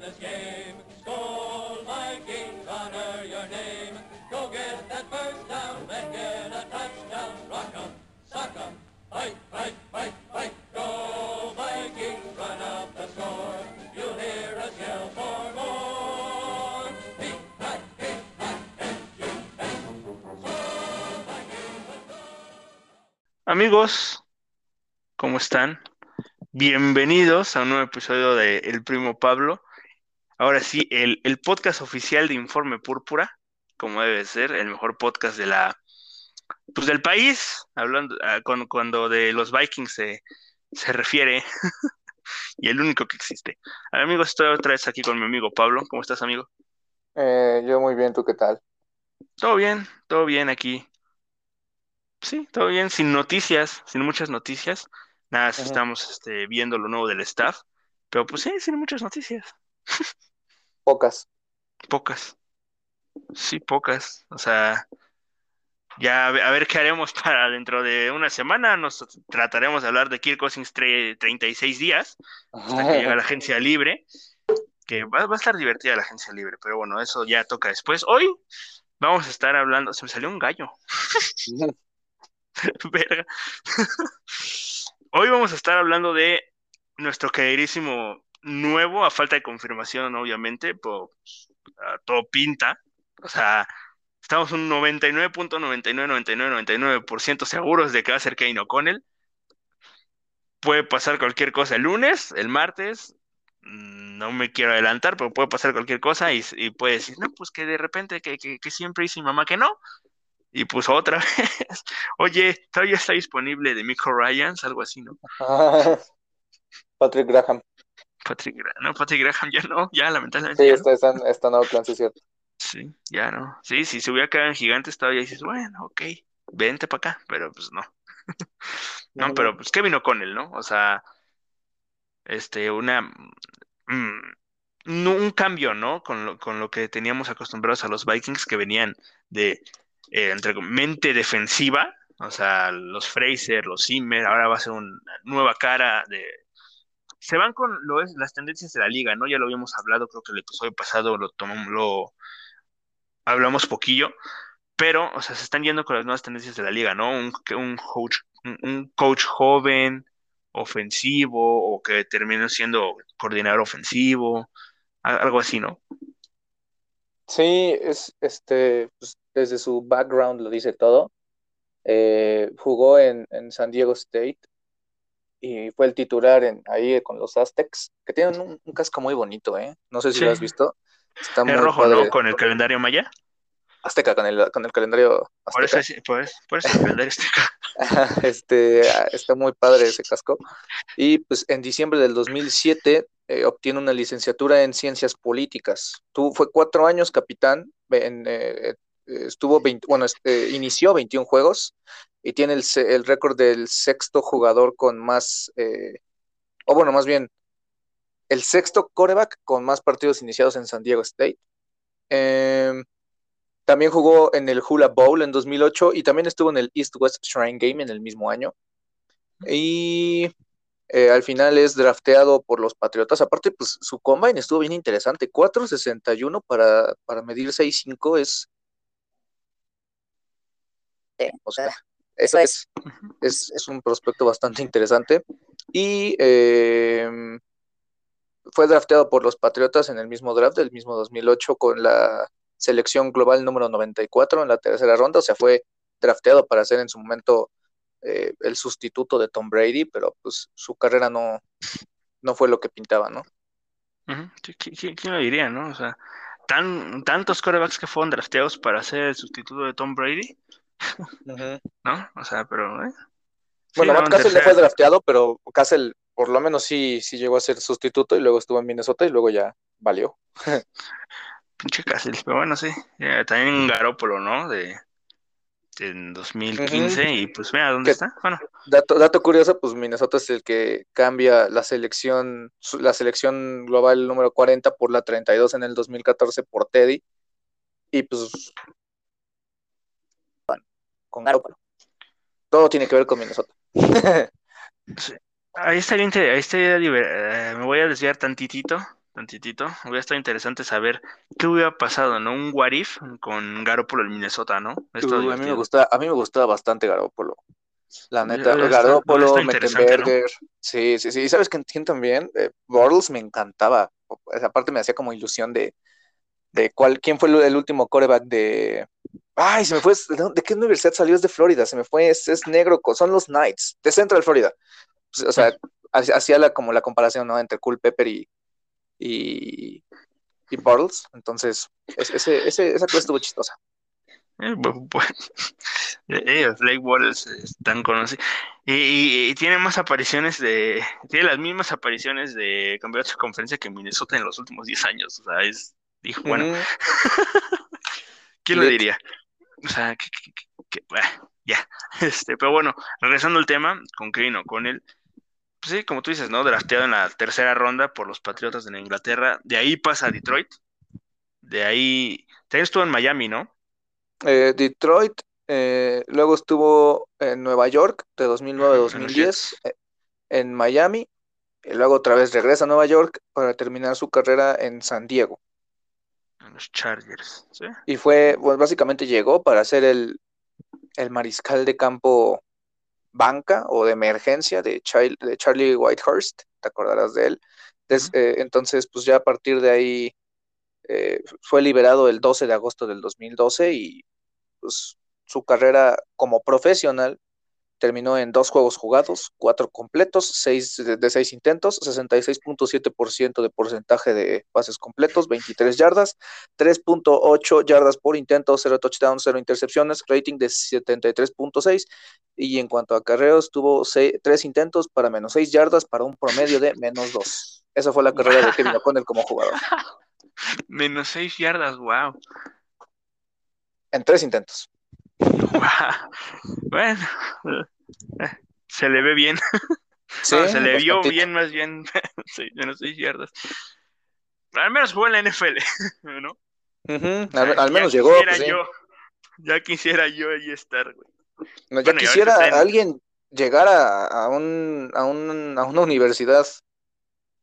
this game. Go get that first down, a touchdown. Rock 'em, 'em, go. Amigos, ¿cómo están? Bienvenidos a un nuevo episodio de El Primo Pablo. Ahora sí, el, el podcast oficial de Informe Púrpura, como debe ser, el mejor podcast de la, pues del país, hablando ah, con- cuando de los Vikings se, se refiere, y el único que existe. A ver, amigos, estoy otra vez aquí con mi amigo Pablo. ¿Cómo estás, amigo? Eh, yo muy bien, ¿tú qué tal? Todo bien, todo bien aquí. Sí, todo bien, sin noticias, sin muchas noticias. Nada, estamos este, viendo lo nuevo del staff, pero pues sí, sin muchas noticias. Pocas. Pocas. Sí, pocas. O sea, ya a ver, qué haremos para dentro de una semana. Nos trataremos de hablar de Kirk Cousins tre- 36 días hasta que llegue a la agencia libre, que va, va a estar divertida la agencia libre, pero bueno, eso ya toca después. Hoy vamos a estar hablando, se me salió un gallo. Verga. Hoy vamos a estar hablando de nuestro queridísimo nuevo, a falta de confirmación, obviamente, pero ah, todo pinta. O sea, estamos un 99.999999% seguros de que va a ser Kane O'Connell. Puede pasar cualquier cosa el lunes, el martes. mm, No me quiero adelantar, pero puede pasar cualquier cosa y, y puede decir, no, pues que de repente, que, que, que siempre dice mi mamá que no. Y pues otra vez, oye, todavía está disponible de Miko Ryans, algo así, ¿no? Patrick Graham. Patrick, no, Patrick Graham ya no, ya lamentablemente Sí, ya está, está, en- está en Oakland, sí, cierto. Sí, ya no. Sí, si se hubiera quedado en Gigantes todavía dices, bueno, ok, vente para acá, pero pues no. No, pero pues Kevin O'Connell, ¿no? O sea, este, una, mm, un cambio, ¿no? Con lo, con lo que teníamos acostumbrados a los Vikings que venían de, eh, entre mente defensiva, o sea, los Fraser, los Zimmer, ahora va a ser una nueva cara de... Se van con lo es, las tendencias de la liga, ¿no? Ya lo habíamos hablado, creo que el episodio pasado lo tomamos, lo hablamos poquillo, pero, o sea, se están yendo con las nuevas tendencias de la liga, ¿no? Un, un coach, un, coach joven, ofensivo, o que termine siendo coordinador ofensivo, algo así, ¿no? Sí, es este, pues, desde su background lo dice todo. Eh, jugó en, en San Diego State y fue el titular en, ahí con los Aztecs, que tienen un, un casco muy bonito, ¿eh? No sé si Sí. lo has visto. Está Es muy rojo, padre. ¿no? Con el calendario maya. Azteca, con el, con el calendario Por eso, azteca. es- por eso, por eso el calendario azteca. Este, está muy padre ese casco. Y pues en diciembre del 2007 eh, obtiene una licenciatura en ciencias políticas. Tuvo, fue cuatro años capitán, en, eh, eh, estuvo 20 bueno, este, inició 21 juegos y tiene el, el récord del sexto jugador con más, eh, o bueno, más bien, el sexto coreback con más partidos iniciados en San Diego State. Em, también jugó en el Hula Bowl en 2008 y también estuvo en el East West Shrine Game en el mismo año. Y eh, al final es drafteado por los Patriotas. Aparte, pues su combine estuvo bien interesante. 4.61 para, para medir 6.5 es. eh, o sea, eso es, es, es un prospecto bastante interesante. Y eh, fue drafteado por los Patriotas en el mismo draft del mismo 2008 con la selección global número 94 en la tercera ronda, o sea, fue drafteado para ser en su momento eh, el sustituto de Tom Brady, pero pues su carrera no, no fue lo que pintaba, ¿no? Ujú. Sí, ¿qui- qui- ¿Quién lo diría, no? O sea, tan, tantos corebacks que fueron drafteados para ser el sustituto de Tom Brady, ¿no? O sea, pero, ¿eh? Bueno, no, Matt en Cassell ya fue drafteado, pero Cassell por lo menos sí, sí llegó a ser sustituto y luego estuvo en Minnesota y luego ya valió. Pinche Cassell, pero bueno, sí. Eh, también Garópolo, ¿no? De, de en 2015 y pues vea dónde está. Bueno, Dato, dato curioso, pues Minnesota es el que cambia la selección, la selección global número 40 por la 32 en el 2014 por Teddy. Y pues con Garoppolo. Todo tiene que ver con Minnesota. ahí estaría, ahí estaría eh, me voy a desviar tantitito, tantitito. Hubiera estado interesante saber qué hubiera pasado, ¿no? Un what if con Garoppolo en Minnesota, ¿no? Esto a mí me gusta, a mí me gustaba bastante Garoppolo. La neta, Garoppolo, Mettenberger. Sí, sí, sí. ¿Sabes quién también? Eh, Bortles me encantaba. Esa parte me hacía como ilusión de, de cuál, quién fue el, último coreback de. Ay, se me fue. ¿De qué universidad salió? Es de Florida. Se me fue. Es, es negro. Son los Knights. De Central Florida. Pues, o sea, hacía la, como la comparación, ¿no? Entre Cool Pepper y. y, y Bortles. Entonces, ese, ese, esa cosa estuvo chistosa. Eh, ellos, Blake Wallace, están conocidos. Y, tiene más apariciones de. Tiene las mismas apariciones de campeonato de conferencia que Minnesota en los últimos 10 años. O sea, es. Dijo, bueno. ¿Quién lo diría? O sea, que, ya. Este, pero bueno, regresando al tema, con Kevin O'Connell. Pues sí, como tú dices, ¿no? Drafteado en la tercera ronda por los Patriotas de Inglaterra. De ahí pasa a Detroit. De ahí. También estuvo en Miami, ¿no? Eh, Detroit, eh, luego estuvo en Nueva York de 2009 a 2010, eh, en Miami, y luego otra vez regresa a Nueva York para terminar su carrera en San Diego. En los Chargers, ¿sí? Y fue, pues básicamente llegó para ser el, el mariscal de campo banca o de emergencia de, de Charlie Whitehurst, te acordarás de él. entonces, pues ya a partir de ahí fue liberado el 12 de agosto del 2012 y pues, su carrera como profesional terminó en dos juegos jugados, cuatro completos, seis de, seis intentos, 66.7% de porcentaje de pases completos, 23 yardas, 3.8 yardas por intento, 0 touchdowns, 0 intercepciones, rating de 73.6 y en cuanto a carreros tuvo tres intentos para menos 6 yardas para un promedio de menos 2. Esa fue la carrera de Kevin O'Connell como jugador. menos 6 yardas, wow en tres intentos. Bueno, se le ve bien. se le vio bien, más bien. sí, no seis yardas. Al menos jugó en la NFL, ¿no? al, menos llegó. Pues, yo, ya quisiera yo ahí estar, güey. ya quisiera alguien llegar a, a, un, a, un, a una universidad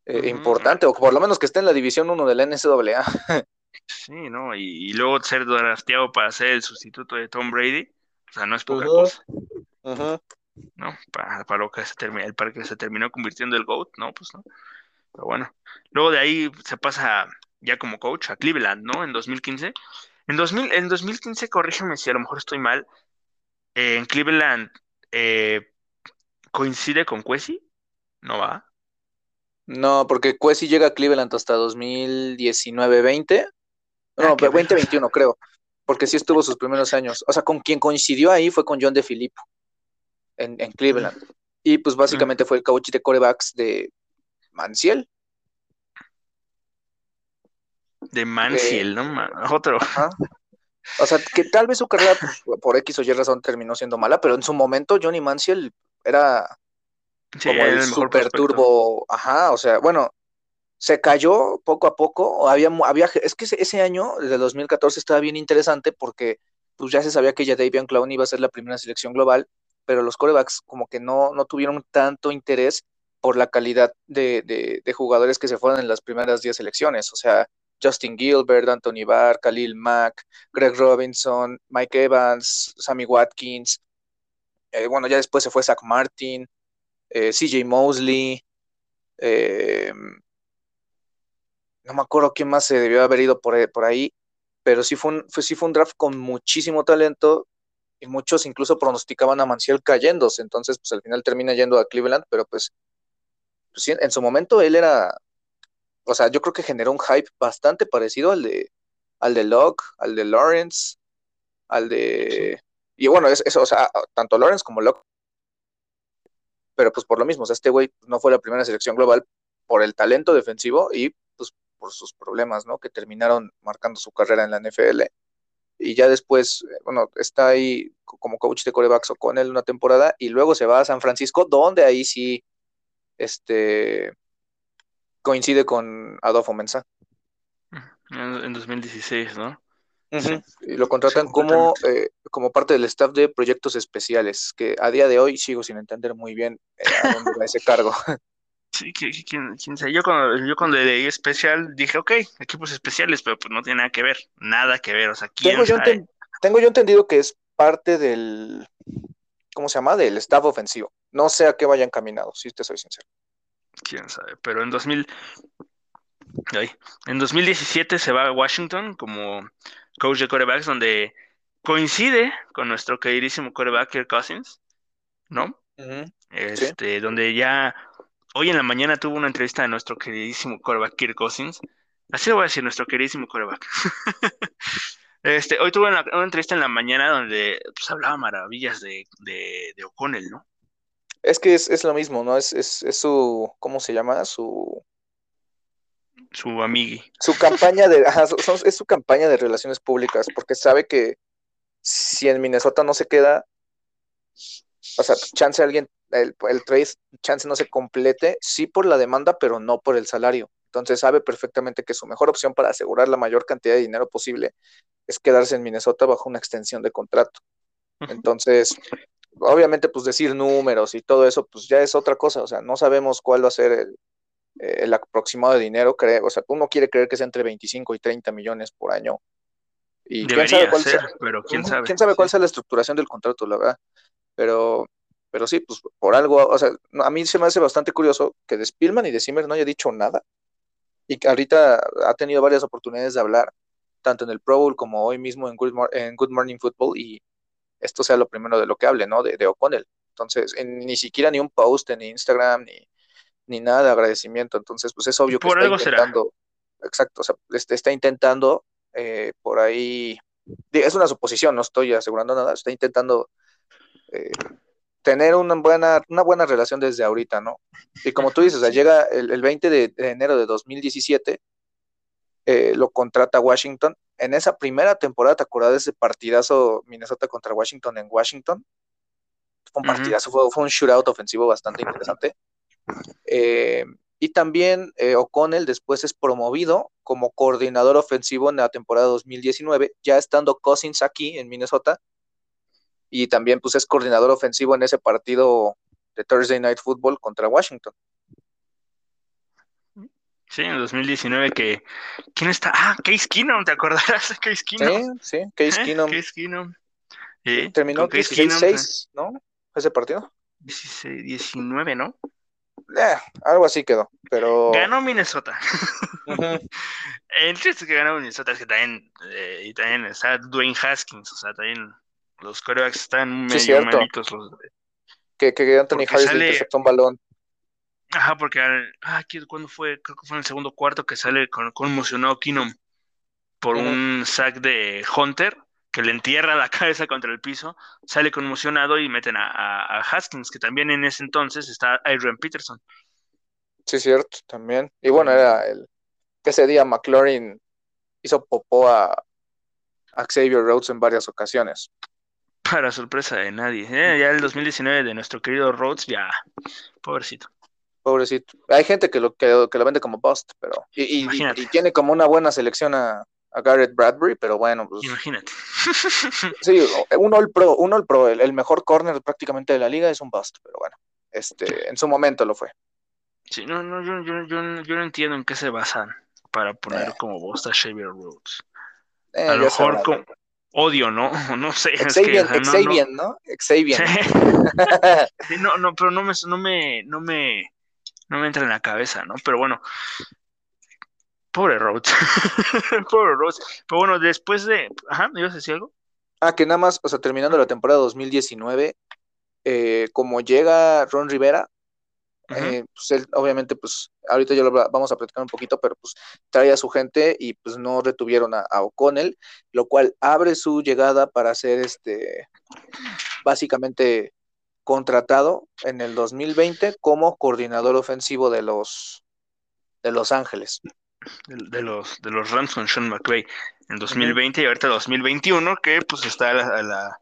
eh, importante, o por lo menos que esté en la División 1 de la NCAA. Sí, ¿no? Y, luego ser drafteado para ser el sustituto de Tom Brady, o sea, no es poca cosa. ¿No? Para, lo que se terminó, el que se terminó convirtiendo el GOAT, ¿no? Pues no. Pero bueno. Luego de ahí se pasa ya como coach a Cleveland, ¿no? En 2015. En, 2000, en 2015, corrígeme si a lo mejor estoy mal, eh, en Cleveland eh, coincide con Quesi, ¿no va? No, porque Quesi llega a Cleveland hasta 2019-20 no, 2021 ah, creo, porque sí estuvo sus primeros años. O sea, con quien coincidió ahí fue con John de Filippo en, Cleveland. Y pues básicamente fue el coach de corebacks de Manciel. De Manciel, ¿no? Otro. O sea, que tal vez su carrera pues, por X o Y razón terminó siendo mala, pero en su momento Johnny Manciel era como el, super turbo, ajá, o sea, bueno, se cayó poco a poco, había, había es que ese, año, desde 2014, estaba bien interesante porque pues ya se sabía que ya Davian Clown iba a ser la primera selección global, pero los corebacks como que no, no tuvieron tanto interés por la calidad de, de, jugadores que se fueron en las primeras 10 selecciones, o sea, Justin Gilbert, Anthony Barr, Khalil Mack, Greg Robinson, Mike Evans, Sammy Watkins, eh, bueno, ya después se fue Zach Martin, eh, CJ Mosley, eh, no me acuerdo quién más se debió haber ido por, por ahí, pero sí fue, un, sí fue un draft con muchísimo talento y muchos incluso pronosticaban a Manciel cayéndose, entonces pues al final termina yendo a Cleveland, pero pues, pues en su momento él era, o sea, yo creo que generó un hype bastante parecido al de al de Locke, al de Lawrence, al de... Y bueno, eso, o sea, tanto Lawrence como Locke. Pero pues por lo mismo, o sea, este güey no fue la primera selección global por el talento defensivo y por sus problemas, ¿no? Que terminaron marcando su carrera en la NFL. Y ya después, eh, bueno, está ahí como coach de corebacks con él una temporada y luego se va a San Francisco, donde ahí sí este, coincide con Adolfo Mensa. En 2016, ¿no? Y lo contratan como, eh, como parte del staff de proyectos especiales, que a día de hoy sigo sin entender muy bien eh, a dónde va ese cargo. Sí, quién, sabe. Yo cuando, yo cuando leí especial dije, ok, equipos especiales, pero pues no tiene nada que ver, nada que ver. O sea, ¿quién tengo, yo tengo yo entendido que es parte del, ¿cómo se llama? Del staff ofensivo. No sé a qué vayan caminados, si te soy sincero. Quién sabe, pero en 2000, en 2017 se va a Washington como coach de corebacks, donde coincide con nuestro queridísimo coreback Kirk Cousins, ¿no? Este, donde ya hoy en la mañana tuvo una entrevista de nuestro queridísimo coreback Kirk Cousins. Así lo voy a decir, nuestro queridísimo coreback. este, hoy tuvo una, entrevista en la mañana donde pues, hablaba maravillas de, de, de O'Connell, ¿no? Es que es, lo mismo, ¿no? Es, es, es, su, ¿cómo se llama? Su... Su amigui. Su campaña de, es su campaña de relaciones públicas, porque sabe que si en Minnesota no se queda, o sea, chance alguien, el, el trade, chance no se complete, sí por la demanda, pero no por el salario. Entonces sabe perfectamente que su mejor opción para asegurar la mayor cantidad de dinero posible es quedarse en Minnesota bajo una extensión de contrato. Entonces, obviamente, pues decir números y todo eso, pues ya es otra cosa. O sea, no sabemos cuál va a ser el, el aproximado de dinero. Creo, o sea, uno quiere creer que es entre 25 y 30 millones por año. Y quién sabe cuál sea, pero quién sabe. Quién sabe cuál sea la estructuración del contrato, la verdad. Pero, pero sí, pues por algo, o sea, a mí se me hace bastante curioso que de Spielman y de Zimmer no haya dicho nada. Y que ahorita ha tenido varias oportunidades de hablar, tanto en el Pro Bowl como hoy mismo en Good, en Good Morning Football, y esto sea lo primero de lo que hable, ¿no? De, de O'Connell. Entonces, ni siquiera ni un post en Instagram, ni, ni nada de agradecimiento. Entonces, pues es obvio que está intentando, exacto, o sea, este, está intentando eh, por ahí, es una suposición, no estoy asegurando nada, está intentando eh, tener una buena, una buena relación desde ahorita, ¿no? Y como tú dices, o sea, llega el, 20 de, enero de 2017, eh, lo contrata Washington. En esa primera temporada, ¿te acuerdas de ese partidazo Minnesota contra Washington en Washington? Fue un partidazo, fue, fue un shootout ofensivo bastante interesante. Eh, y también eh, O'Connell después es promovido como coordinador ofensivo en la temporada 2019, ya estando Cousins aquí en Minnesota. Y también pues es coordinador ofensivo en ese partido de Thursday Night Football contra Washington. Sí, en 2019 que... ¿Quién está? Ah, Case Keenum, ¿te acordarás de Case Keenum? Sí, sí, Case Keenum. Case Keenum. Terminó 16-6, ¿no? Ese partido. 16, 19, ¿no? Eh, algo así quedó, pero... Ganó Minnesota. El chiste que ganó Minnesota es que también, eh, y también está Dwayne Haskins, o sea, también los corebacks están medio malitos. Los, que, que Anthony Harris sale... interceptó un balón. Ajá, porque ah, ¿cuándo fue? Creo que fue en el segundo cuarto que sale con, conmocionado Keenum por un sack de Hunter que le entierra la cabeza contra el piso, sale conmocionado y meten a, Haskins, que también en ese entonces está Adrian Peterson. Sí, cierto, también. Y bueno, era el que ese día McLaurin hizo popó a, Xavier Rhodes en varias ocasiones. Para sorpresa de nadie. ¿eh? Ya el 2019 de nuestro querido Rhodes, ya, pobrecito. Pobrecito. Hay gente que lo, que, lo vende como bust, pero. y, y, tiene como una buena selección a, a Garrett Bradbury, pero bueno, pues. Imagínate. sí, un All Pro, un All Pro, el, mejor corner prácticamente de la liga es un bust, pero bueno, este, en su momento lo fue. Sí, no, no, yo, yo, yo, yo no entiendo en qué se basan para poner eh. como bust a Xavier Rhodes. Eh, a lo mejor con odio, ¿no? No sé. Xavier, es que, Xavier, no, Xavier. sí, no, no, pero no me, no me, no me, no me entra en la cabeza, ¿no? Pero bueno, Pobre Rhodes. Pobre Rhodes. Pero bueno, después de. Ajá, ¿me ibas a decir algo? Ah, que nada más, o sea, terminando la temporada 2019, eh, como llega Ron Rivera, eh, pues él, obviamente, pues ahorita ya lo vamos a platicar un poquito, pero pues trae a su gente y pues no retuvieron a, a O'Connell, lo cual abre su llegada para ser este, básicamente contratado en el 2020 como coordinador ofensivo de los de Los Ángeles. De, los, de los Rams con Sean McVay en 2020 y ahorita 2021, que pues está a la,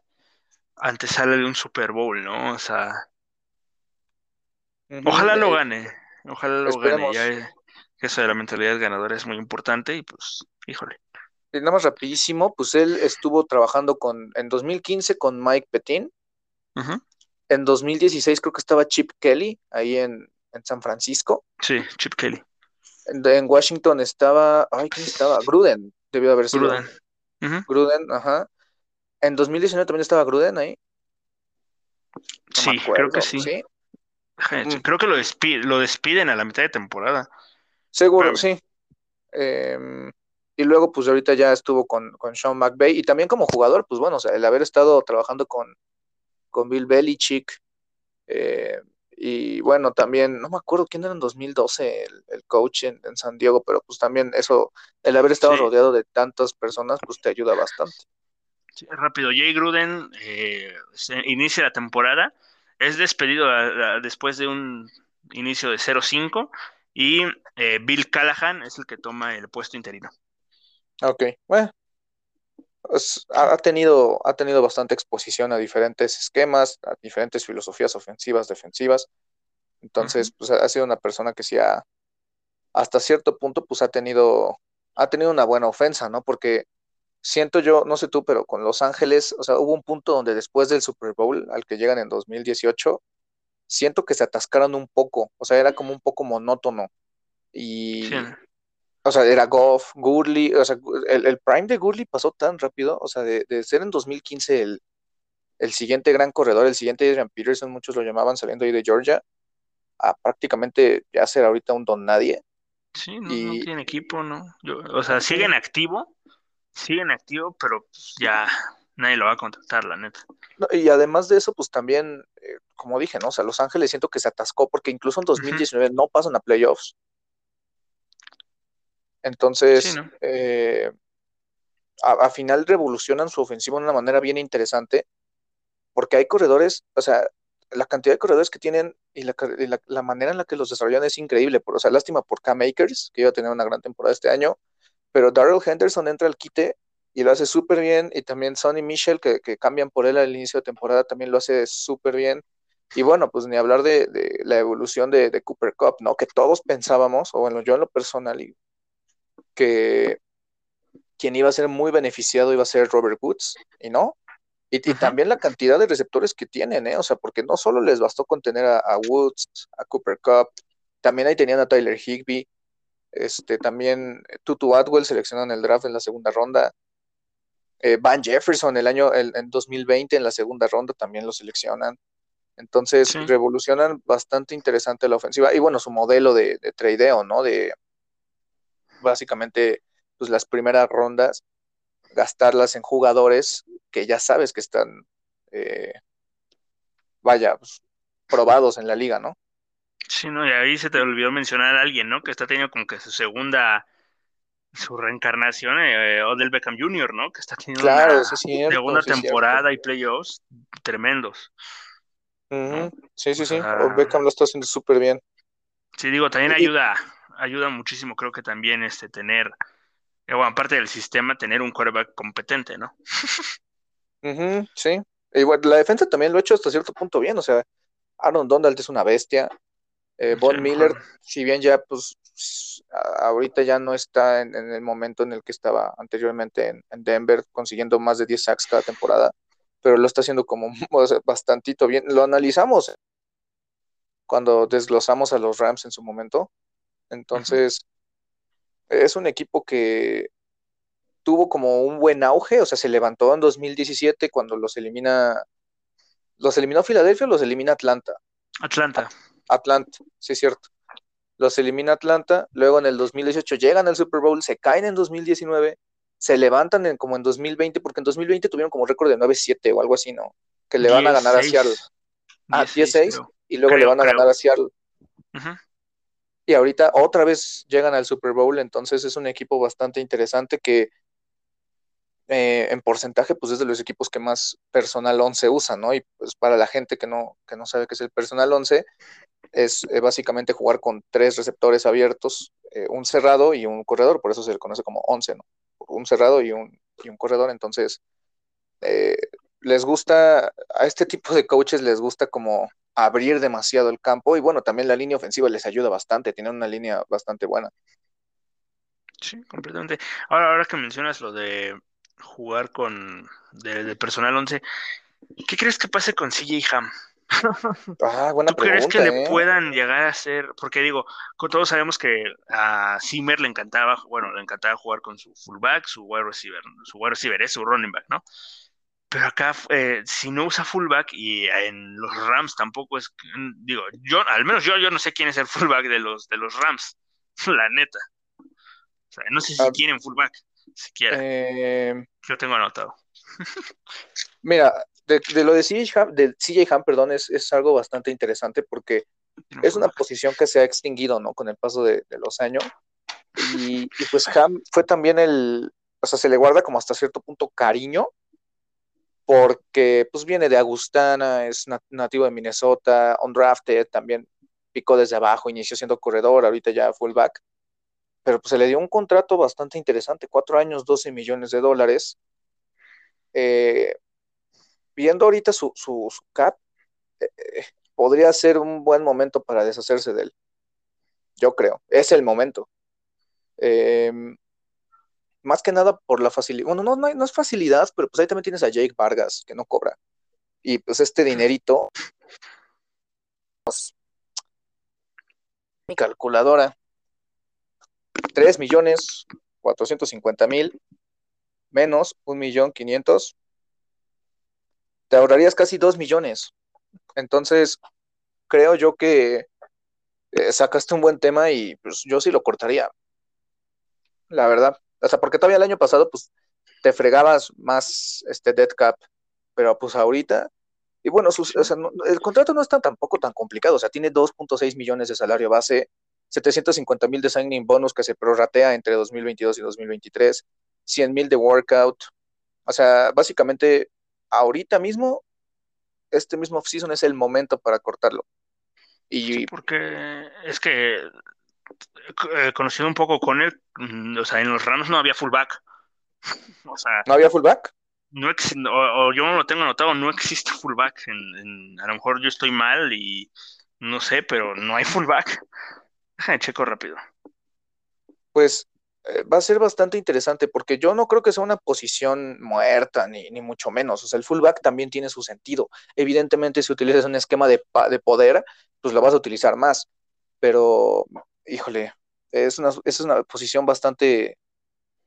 antesala de un Super Bowl, ¿no? O sea, ojalá lo gane, ojalá lo gane, ya eso de la mentalidad ganadora es muy importante y pues, híjole. Y nada más rapidísimo, pues él estuvo trabajando con, en 2015 con Mike Petin, en 2016 creo que estaba Chip Kelly ahí en, en San Francisco. Sí, Chip Kelly. En, en Washington estaba, ay, ¿quién estaba? Gruden, debió haber sido. Gruden. Gruden, ajá. En 2019 también estaba Gruden ahí. No Sí, creo que sí. ¿sí? Mm. Creo que lo, despi- lo despiden a la mitad de temporada. Seguro, Pero- sí. Em, y luego, pues ahorita ya estuvo con, con Sean McVay y también como jugador, pues bueno, o sea, el haber estado trabajando con, con Bill Belichick eh, y bueno, también, no me acuerdo quién era en 2012 el, el coach en, en San Diego, pero pues también eso, el haber estado Sí. rodeado de tantas personas, pues te ayuda bastante. Sí, rápido, Jay Gruden eh, se inicia la temporada, es despedido a- a- después de un inicio de 0-5 y eh, Bill Callahan es el que toma el puesto interino. Ok, bueno, pues, ha, tenido, ha tenido bastante exposición a diferentes esquemas, a diferentes filosofías ofensivas, defensivas. Entonces, pues ha ha sido una persona que sí ha, hasta cierto punto, pues ha tenido, ha tenido una buena ofensa, ¿no? Porque siento yo, no sé tú, pero con Los Ángeles, o sea, hubo un punto donde después del Super Bowl al que llegan en 2018, siento que se atascaron un poco, o sea, era como un poco monótono. Y, Sí, o sea, era Goff, Gurley, o sea, el, el prime de Gurley pasó tan rápido, o sea, de, de ser en 2015 el, el siguiente gran corredor, el siguiente Adrian Peterson, muchos lo llamaban saliendo ahí de Georgia, a prácticamente ya ser ahorita un don nadie. sí, no, no Y- tiene equipo, ¿no? Yo- o sea, sigue en activo, sigue en activo, pero pues, ya nadie lo va a contratar, la neta. No, y además de eso, pues también, eh, como dije, ¿no? O sea, Los Ángeles siento que se atascó porque incluso en 2019 no pasan a playoffs. Entonces, Sí, ¿no? eh, a, a final revolucionan su ofensiva de una manera bien interesante porque hay corredores, o sea, la cantidad de corredores que tienen y la, ca- y la- la manera en la que los desarrollan es increíble. Por, o sea, lástima por Cam Akers, que iba a tener una gran temporada este año, pero Darrell Henderson entra al quite y lo hace súper bien, y también Sonny Michel, que, que cambian por él al inicio de temporada, también lo hace súper bien. Y bueno, pues ni hablar de, de la evolución de, de Cooper Cup, ¿no? Que todos pensábamos, o bueno, yo en lo personal, que quien iba a ser muy beneficiado iba a ser Robert Woods, y no. Y, también la cantidad de receptores que tienen, ¿eh? O sea, porque no solo les bastó con tener a, a Woods, a Cooper Cup, también ahí tenían a Tyler Higbee, este, también Tutu Atwell seleccionado en el draft en la segunda ronda, eh, Van Jefferson el año el- en 2020 en la segunda ronda también lo seleccionan. Entonces Sí. revolucionan bastante interesante la ofensiva y bueno, su modelo de, de tradeo, ¿no? De básicamente pues las primeras rondas gastarlas en jugadores que ya sabes que están, eh, vaya, pues, probados en la liga, ¿no? Sí, no, y ahí se te olvidó mencionar a alguien, ¿no? Que está teniendo como que su segunda, su reencarnación, eh, Odell Beckham Jr., ¿no? Que está teniendo Claro, una sí cierto, segunda sí temporada y playoffs tremendos. Ujú, Sí, sí, O sí. Beckham lo está haciendo súper bien. Sí, digo, también ayuda, ayuda muchísimo, creo que también este tener, eh, bueno, aparte del sistema, tener un quarterback competente, ¿no? Ujú, sí. Y bueno, la defensa también lo ha hecho hasta cierto punto bien. O sea, Aaron Donald es una bestia. Eh, Sí, Von Miller, si bien ya, pues, ahorita ya no está en, en el momento en el que estaba anteriormente en, en Denver, consiguiendo más de 10 sacks cada temporada, pero lo está haciendo como o sea, bastantito bien. Lo analizamos cuando desglosamos a los Rams en su momento. Entonces, es un equipo que tuvo como un buen auge, o sea, se levantó en 2017 cuando los elimina, los eliminó Filadelfia o los elimina Atlanta. Atlanta. Atlanta, sí es cierto. Los elimina Atlanta, luego en el 2018 llegan al Super Bowl, se caen en 2019, se levantan en, como en 2020, porque en 2020 tuvieron como récord de 9-7 o algo así, ¿no? Que le van a ganar a 10-6. Seattle. Ah, 10-6, creo. y luego le van a creo. ganar a Seattle. Y ahorita otra vez llegan al Super Bowl, entonces es un equipo bastante interesante que eh, en porcentaje pues es de los equipos que más personal 11 usa, ¿no? Y pues para la gente que no, que no sabe qué es el personal 11, es eh, básicamente jugar con tres receptores abiertos, eh, un cerrado y un corredor, por eso se le conoce como 11, ¿no? Un cerrado y un, y un corredor, entonces eh, les gusta, a este tipo de coaches les gusta como abrir demasiado el campo y bueno, también la línea ofensiva les ayuda bastante, tienen una línea bastante buena. Sí, completamente. Ahora, ahora que mencionas lo de jugar con de, personal 11, ¿qué crees que pase con CJ Ham? Ah, buena ¿Tú crees que le ¿eh? puedan llegar a ser? Porque digo, todos sabemos que a Zimmer le encantaba, bueno, le encantaba jugar con su fullback, su wide receiver, su wide receiver es su running back, ¿no? Pero acá, eh, si no usa fullback y en los Rams tampoco es, mm, digo, yo, al menos yo, yo no sé quién es el fullback de los, de los Rams, la neta. O sea, no sé si Ah, tienen fullback, siquiera. eh, Yo tengo anotado. mira, de, lo de CJ Ham, de CJ Ham, perdón, es, es algo bastante interesante porque es una posición que se ha extinguido, ¿no? Con el paso de, los años. Y, y pues Ham fue también el, o sea, se le guarda como hasta cierto punto cariño porque pues viene de Agustana, es na- nativo de Minnesota, undrafted, también picó desde abajo, inició siendo corredor, ahorita ya fullback, pero pues se le dio un contrato bastante interesante, cuatro años, 12 millones de dólares. Eh, viendo ahorita su, su, cap, eh, eh, podría ser un buen momento para deshacerse de él, yo creo, es el momento. Eh, más que nada por la facilidad, bueno, no, no, no es facilidad, pero pues ahí también tienes a Jake Vargas, que no cobra. Y pues este dinerito, mi calculadora, 3 millones 450 mil menos 1 millón 500, te ahorrarías casi 2 millones. Entonces, creo yo que eh, sacaste un buen tema y pues yo sí lo cortaría, la verdad. O sea, porque todavía el año pasado pues te fregabas más este dead cap, pero pues ahorita, y bueno, el contrato no está tampoco tan complicado, o sea, tiene 2.6 millones de salario base, 750 mil de signing bonus que se prorratea entre 2022 y 2023, 100 mil de workout, o sea, básicamente ahorita mismo, este mismo offseason es el momento para cortarlo. Sí, Y porque es que eh, conociendo un poco con él, mm, o sea, en los Rams no había fullback. O sea, no había fullback. no ex- o, o yo no lo tengo anotado, no existe fullback. En, en- a lo mejor yo estoy mal y no sé, pero no hay fullback. Déjame checo rápido. pues va a ser bastante interesante porque yo no creo que sea una posición muerta, ni, ni mucho menos. O sea, el fullback también tiene su sentido. Evidentemente, si utilizas un esquema de, de poder, pues lo vas a utilizar más. Pero, híjole, es una, es una posición bastante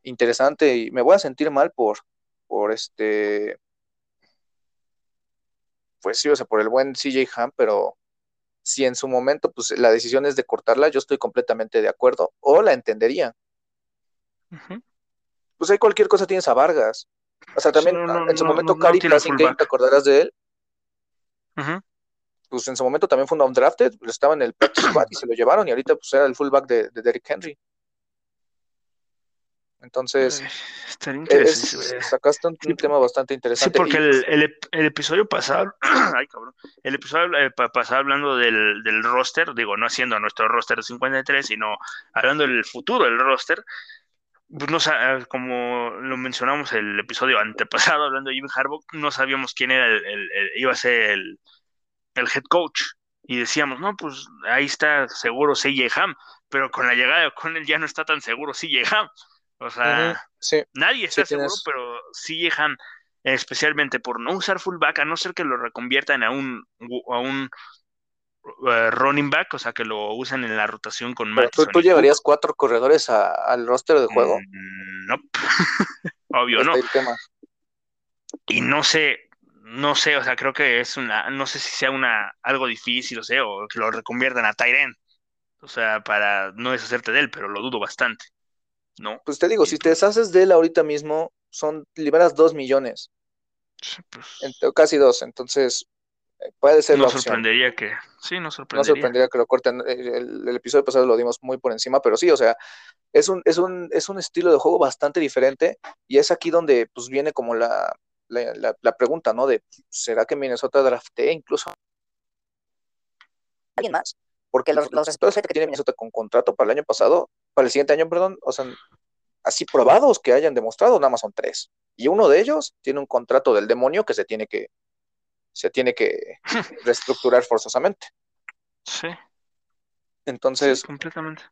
interesante y me voy a sentir mal por, por este, pues sí, o sea, por el buen CJ Ham, pero si en su momento, pues la decisión es de cortarla, yo estoy completamente de acuerdo o la entendería. Pues hay cualquier cosa tienes a Vargas. O sea, Sí, también no, no, en su no, momento no, no Cari tiene Passing Game, ¿te acordarás de él? Pues en su momento también fue un undrafted, pues, estaba en el squad y se lo llevaron y ahorita pues era el fullback de, de Derrick Henry. Entonces, estaría es, interesante. sacaste un, Sí, tema bastante Sí, interesante. porque Y el, el, ep- el episodio pasado, ay cabrón, el episodio eh, pa- pasado hablando del, del roster, digo, no haciendo nuestro roster de 53, sino hablando del futuro del roster, no sa- eh, como lo mencionamos el episodio antepasado, hablando de Jim Harbaugh, no sabíamos quién era el, el- el- iba a ser el, el head coach. Y decíamos, no, pues ahí está seguro CJ Ham, pero con la llegada de O'Connell ya no está tan seguro CJ Ham. O sea, sí, Nadie sí está seguro, tienes, pero CJ Ham, especialmente por no usar fullback, a no ser que lo reconviertan a un, a un eh, running back, o sea, que lo usen en la rotación con pero tú, Cook. llevarías cuatro corredores a- al roster de juego, Mm, no, obvio no. Y no sé, no sé, o sea, creo que es una, no sé si sea una algo difícil, o sea, o que lo reconviertan a end, o sea, para no deshacerte de él, pero lo dudo bastante, ¿no? Pues te digo, si te deshaces de él ahorita mismo, son, liberas dos millones, pues, casi dos, entonces puede ser no la opción. sorprendería que, sí, no No sorprendería. sorprendería que lo corten. El, el- el episodio pasado lo dimos muy por encima, pero sí, o sea, es un, es un, es un estilo de juego bastante diferente y es aquí donde pues viene como la, la, la- la pregunta, ¿no? De, ¿será que Minnesota draftee incluso alguien más? Porque los, los receptores que tiene Minnesota con contrato para el año pasado, para el siguiente año, perdón, o sea, así probados que hayan demostrado, nada más son tres. Y uno de ellos tiene un contrato del demonio que se tiene que, se tiene que reestructurar forzosamente. Sí, sí, Entonces, completamente.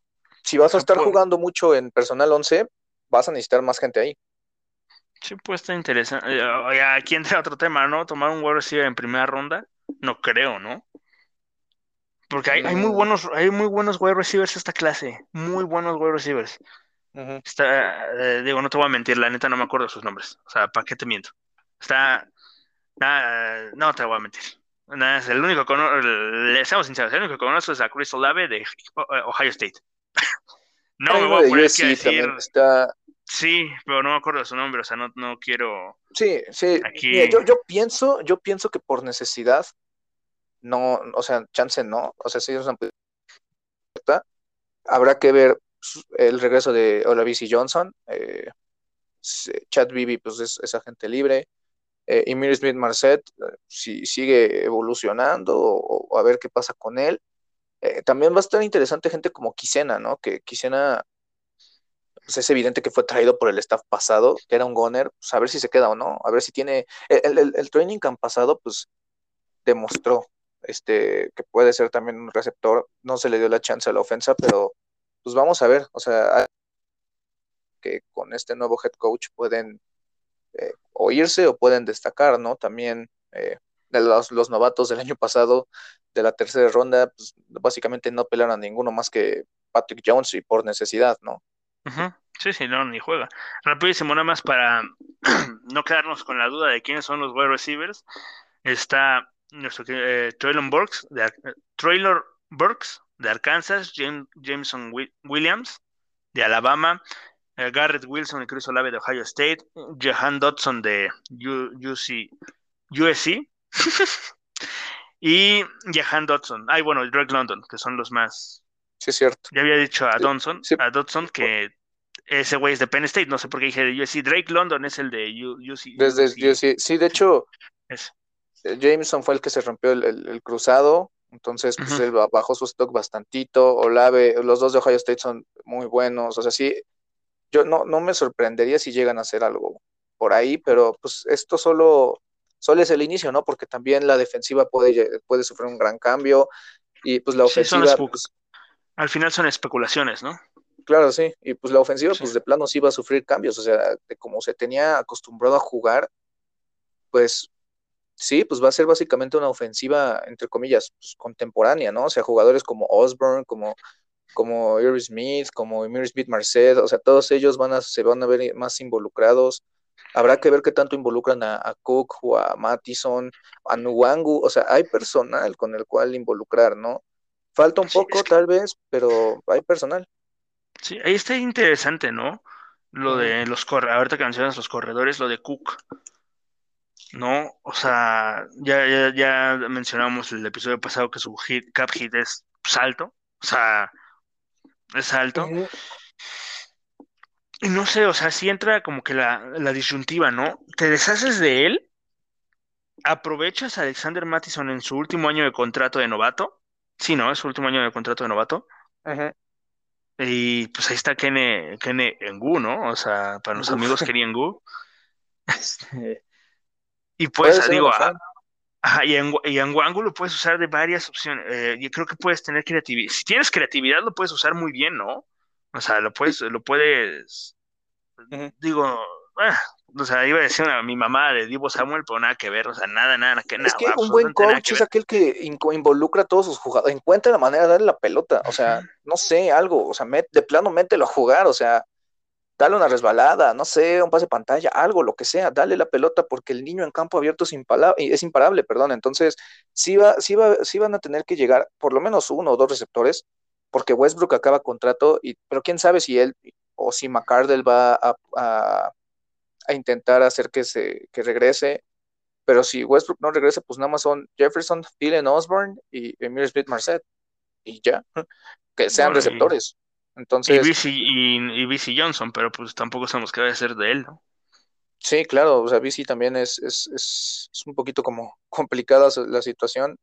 si vas a estar jugando mucho en personal 11, vas a necesitar más gente ahí. sí puede estar interesante. Eh, aquí entra otro tema, ¿no? Tomar un wide receiver en primera ronda. No creo, ¿no? Porque hay, hay muy mm. buenos, hay muy buenos wide receivers esta clase, muy buenos wide receivers. Está, eh, digo, no te voy a mentir, la neta no me acuerdo de sus nombres. O sea, ¿para qué te miento? Está, no te voy a mentir. Nada, el único que le seamos sinceros, el único que conozco es a Chris Olave de Ohio State. no me voy a poner que decir. Está... Sí, pero no me acuerdo de su nombre, o sea, no, no quiero. Sí, sí. yo, yo pienso, yo pienso que por necesidad, no, o sea, chance no, o sea, si es una habrá que ver el regreso de Olavisi Johnson, eh, Chad Bibi, pues es, es agente libre, eh, y Mir Smith Marset, eh, si sigue evolucionando o, a ver qué pasa con él. Eh, también va a estar interesante gente como Kisena, ¿no? Que Kisena, pues es evidente que fue traído por el staff pasado, que era un goner, pues a ver si se queda o no, a ver si tiene. El, training camp pasado, pues demostró este, que puede ser también un receptor. No se le dio la chance a la ofensa, pero pues vamos a ver, o sea, que con este nuevo head coach pueden eh, o irse o pueden destacar, ¿no? También eh, de los, novatos del año pasado, de la tercera ronda, pues básicamente no pelearon a ninguno más que Patrick Jones y por necesidad, ¿no? Sí, sí, no, ni juega. Rapidísimo, nada más para no quedarnos con la duda de quiénes son los wide receivers. Está nuestro eh, Traylon Burks, de, eh, Burks de Arkansas, Jameson Williams de Alabama, Garrett Wilson y Chris Olave de Ohio State, Jahan Dodson de UC, USC y Jahan Dodson. Ay, bueno, Drake London, que son los más. Sí, es cierto. Ya había dicho a Dodson, a Dodson que ese güey es de Penn State, no sé por qué dije de USC. Drake London es el de UC. Desde USC. Sí, de hecho, eh, Jameson fue el que se rompió el, cruzado. Entonces, pues él bajó su stock bastantito. Olave, los dos de Ohio State son muy buenos. O sea, sí, yo no, no me sorprendería si llegan a hacer algo por ahí, pero pues esto solo, solo es el inicio, ¿no? Porque también la defensiva puede, puede sufrir un gran cambio y pues la ofensiva... Pues al final son especulaciones, ¿no? Claro, sí, y pues la ofensiva pues de plano sí va a sufrir cambios, o sea, de como se tenía acostumbrado a jugar, pues sí, pues va a ser básicamente una ofensiva, entre comillas, pues, contemporánea, ¿no? O sea, jugadores como Osborne, como como Irving Smith, como Emir Smith Marcet, o sea, todos ellos van a, se van a ver más involucrados. Habrá que ver qué tanto involucran a, Cook o a Mattison, a Nuwangu, o sea, hay personal con el cual involucrar, ¿no? Falta un poco, tal vez, pero hay personal. Sí, ahí está interesante, ¿no? Lo de los corredores, ahorita que mencionas los corredores, lo de Cook. ¿no? O sea, ya, ya, ya mencionamos el episodio pasado que su hit, cap hit es alto. O sea, es alto. Y no sé, o sea, si entra como que la, disyuntiva, ¿no? Te deshaces de él, aprovechas a Alexander Mattison en su último año de contrato de novato. Sí, ¿no? Es su último año de contrato de novato. Y pues ahí está Kene, Kene Engu, ¿no? O sea, para los amigos Kenny Engu. Este, y pues, digo, Ajá, y en, y en Wangu lo puedes usar de varias opciones. Eh, yo creo que puedes tener creatividad. Si tienes creatividad, lo puedes usar muy bien, ¿no? O sea, lo puedes, lo puedes. Digo, ah, o sea, iba a decir a mi mamá de Divo Samuel, pero nada que ver, o sea, nada, nada, que nada. Es que un buen coach es aquel que involucra a todos sus jugadores, encuentra la manera de darle la pelota, o sea, no sé, algo, o sea, de plano mételo a jugar, o sea, dale una resbalada, no sé, un pase de pantalla, algo, lo que sea, dale la pelota porque el niño en campo abierto es, es imparable, perdón. Entonces, sí, va, sí, va, sí van a tener que llegar por lo menos uno o dos receptores, porque Westbrook acaba contrato, y, pero quién sabe si él o si McCardell va a, a, intentar hacer que, se, que regrese. Pero si Westbrook no regresa, pues nada más son Jefferson, Thielen Osborne y Emir Smith Marset. Y ya, que sean receptores. Entonces, y BC, Johnson, pero pues tampoco sabemos qué va a ser de él, ¿no? Sí, claro, o sea, BC también es, es, es, un poquito como complicada la situación.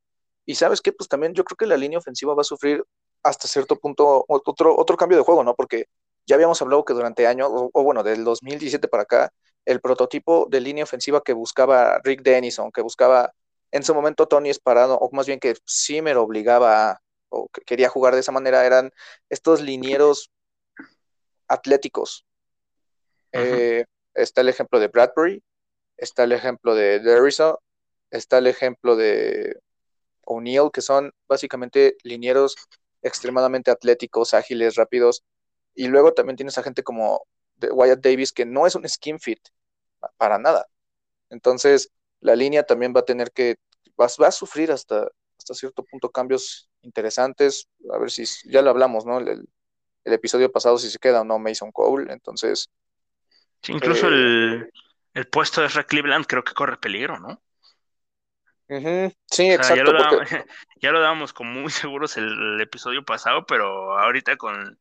Y sabes qué, pues también yo creo que la línea ofensiva va a sufrir hasta cierto punto otro, otro cambio de juego, ¿no? Porque ya habíamos hablado que durante años, o, bueno, del 2017 para acá, el prototipo de línea ofensiva que buscaba Rick Dennison, que buscaba en su momento Tony Esparado, o más bien que sí me lo obligaba a, o que quería jugar de esa manera eran estos linieros atléticos. Eh, está el ejemplo de Bradbury, está el ejemplo de Derrisa, está el ejemplo de O'Neill, que son básicamente linieros extremadamente atléticos, ágiles, rápidos. Y luego también tienes a gente como Wyatt Davis, que no es un skin fit para nada. Entonces, la línea también va a tener que, va, a sufrir hasta, hasta cierto punto cambios interesantes. A ver si, ya lo hablamos, ¿no? El, episodio pasado, si se queda o no Mason Cole. Entonces. incluso el, el, puesto de Red Cleveland creo que corre peligro, ¿no? Sí, exacto. Ya lo, dábamos, ya lo, dábamos, como muy seguros el, episodio pasado, pero ahorita con,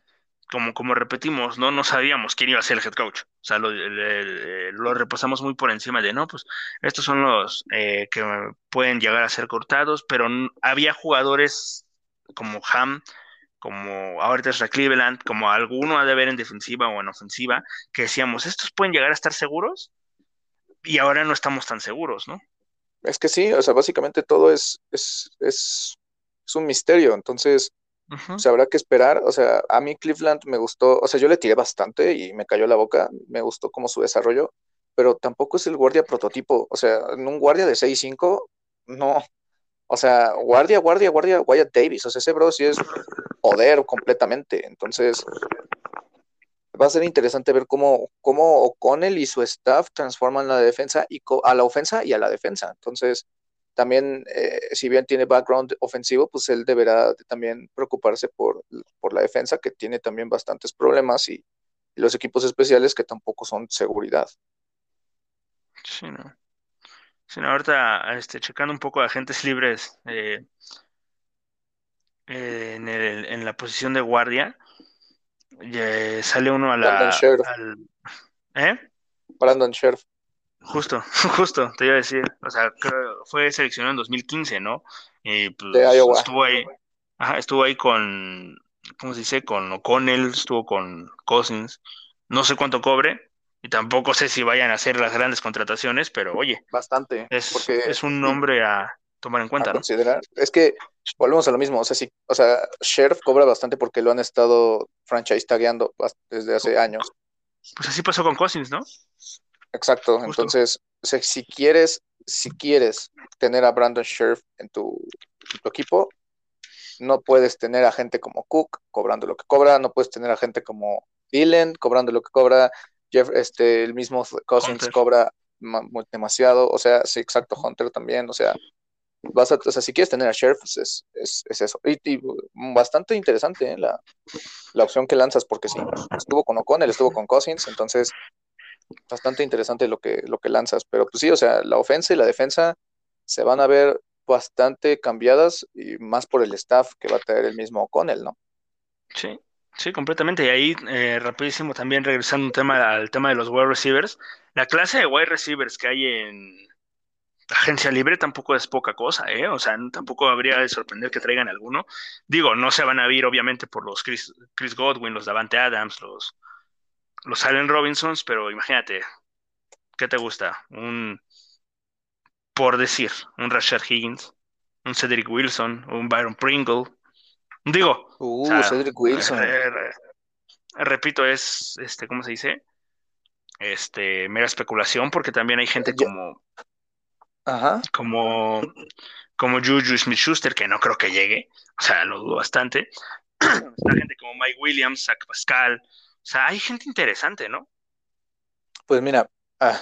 como, como repetimos, no, no sabíamos quién iba a ser el head coach. O sea, lo, lo repasamos muy por encima de, no, pues estos son los eh, que pueden llegar a ser cortados, pero había jugadores como Ham, como ahorita es Cleveland, como alguno ha de haber en defensiva o en ofensiva, que decíamos, estos pueden llegar a estar seguros y ahora no estamos tan seguros, ¿no? Es que sí, o sea, básicamente todo es, es, es, un misterio, entonces se habrá que esperar, o sea, a mí Cleveland me gustó, o sea, yo le tiré bastante y me cayó la boca, me gustó como su desarrollo, pero tampoco es el guardia prototipo, o sea, en un guardia de 6-5, no, o sea, guardia, guardia, guardia, Wyatt Davis, o sea, ese bro sí es poder completamente, entonces va a ser interesante ver cómo, cómo O'Connell y su staff transforman la defensa y a la ofensa y a la defensa. Entonces, también, eh, si bien tiene background ofensivo, pues él deberá también preocuparse por, la defensa, que tiene también bastantes problemas, y, los equipos especiales que tampoco son seguridad. Sí, no. Sí, ahorita, este, checando un poco a agentes libres eh, eh, en, en la posición de guardia, sale uno a la. Al, ¿Eh? Brandon Sheriff. Justo, justo, te iba a decir. O sea, fue seleccionado en 2015, ¿no? Y pues, estuvo ahí. estuvo ahí con. ¿Cómo se dice? Con O'Connell, estuvo con Cousins. No sé cuánto cobre. Y tampoco sé si vayan a hacer las grandes contrataciones, pero oye. Bastante. Es, porque, es un nombre a tomar en cuenta, considerar. Es que volvemos a lo mismo. O sea, sí, o sea, Sheriff cobra bastante porque lo han estado franchise tagueando desde hace años. Pues así pasó con Cousins, ¿no? Exacto. Entonces, si quieres, si quieres tener a Brandon Sheriff en tu, equipo, no puedes tener a gente como Cook cobrando lo que cobra, no puedes tener a gente como Dylan cobrando lo que cobra, Jeff, este, el mismo Cousins cobra demasiado, o sea, sí, exacto, Hunter también, o sea, vas a, o sea, si quieres tener a Sheriff, pues es, es, es, eso. Y, bastante interesante ¿eh? la, la, opción que lanzas, porque sí, estuvo con O'Connell, estuvo con Cousins, entonces bastante interesante lo que, lo que lanzas. Pero pues sí, o sea, la ofensa y la defensa se van a ver bastante cambiadas y más por el staff que va a tener el mismo O'Connell, ¿no? Sí, sí, completamente. Y ahí, eh, rapidísimo, también regresando un tema, al tema de los wide receivers, la clase de wide receivers que hay en agencia libre tampoco es poca cosa, ¿eh? O sea, tampoco habría de sorprender que traigan alguno. Digo, no se van a ir obviamente por los Chris, Godwin, los Davante Adams, los, los Allen Robinsons, pero imagínate, ¿qué te gusta? Un, por decir, un Rashad Higgins, un Cedric Wilson, un Byron Pringle. Digo, uh, Cedric Wilson. repito, es, este, ¿cómo se dice? Este, mera especulación, porque también hay gente como Ajá. como, como Juju Smith Schuster, que no creo que llegue, o sea, lo dudo bastante. Está gente como Mike Williams, Zach Pascal, o sea, hay gente interesante, ¿no? Pues mira, ah,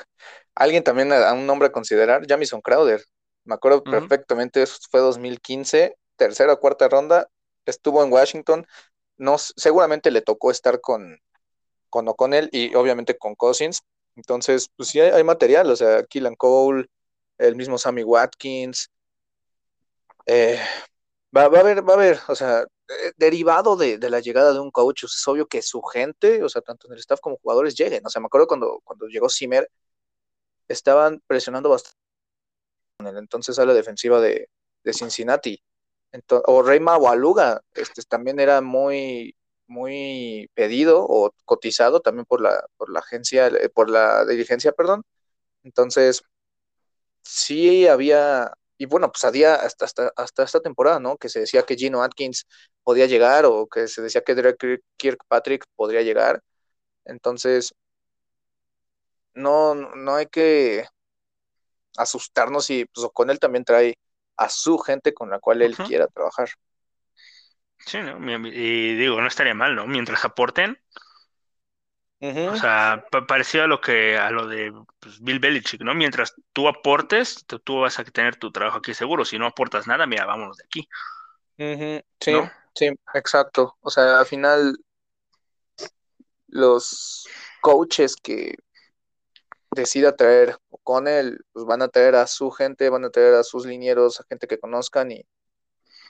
alguien también a un nombre a considerar, Jamison Crowder. Me acuerdo perfectamente, fue 2015, tercera o cuarta ronda, estuvo en Washington, no, seguramente le tocó estar con, con O'Connell y obviamente con Cousins. Entonces, pues sí hay, hay material, o sea, Killan Cole, el mismo Sammy Watkins. Eh, va, a haber, va a haber, o sea, eh, derivado de, la llegada de un coach, es obvio que su gente, o sea, tanto en el staff como jugadores lleguen. O sea, me acuerdo cuando, cuando llegó Zimmer, estaban presionando bastante entonces a la defensiva de, Cincinnati. O Reyma Waluga, este también era muy, muy pedido o cotizado también por la, por la agencia, eh, por la dirigencia, perdón. Entonces, sí había, y bueno, pues había hasta, hasta, hasta esta temporada, ¿no? Que se decía que Gino Atkins podía llegar o que se decía que Derek Kirkpatrick podría llegar. Entonces, no, no hay que asustarnos y pues con él también trae a su gente con la cual él quiera trabajar. Sí, ¿no? Y digo, no estaría mal, ¿no? Mientras aporten. O sea, parecido a lo que a lo de pues, Bill Belichick, ¿no? Mientras tú aportes, tú, vas a tener tu trabajo aquí seguro. Si no aportas nada, mira, vámonos de aquí. Sí, sí, exacto. O sea, al final los coaches que decida traer con él, pues van a traer a su gente, van a traer a sus linieros, a gente que conozcan y,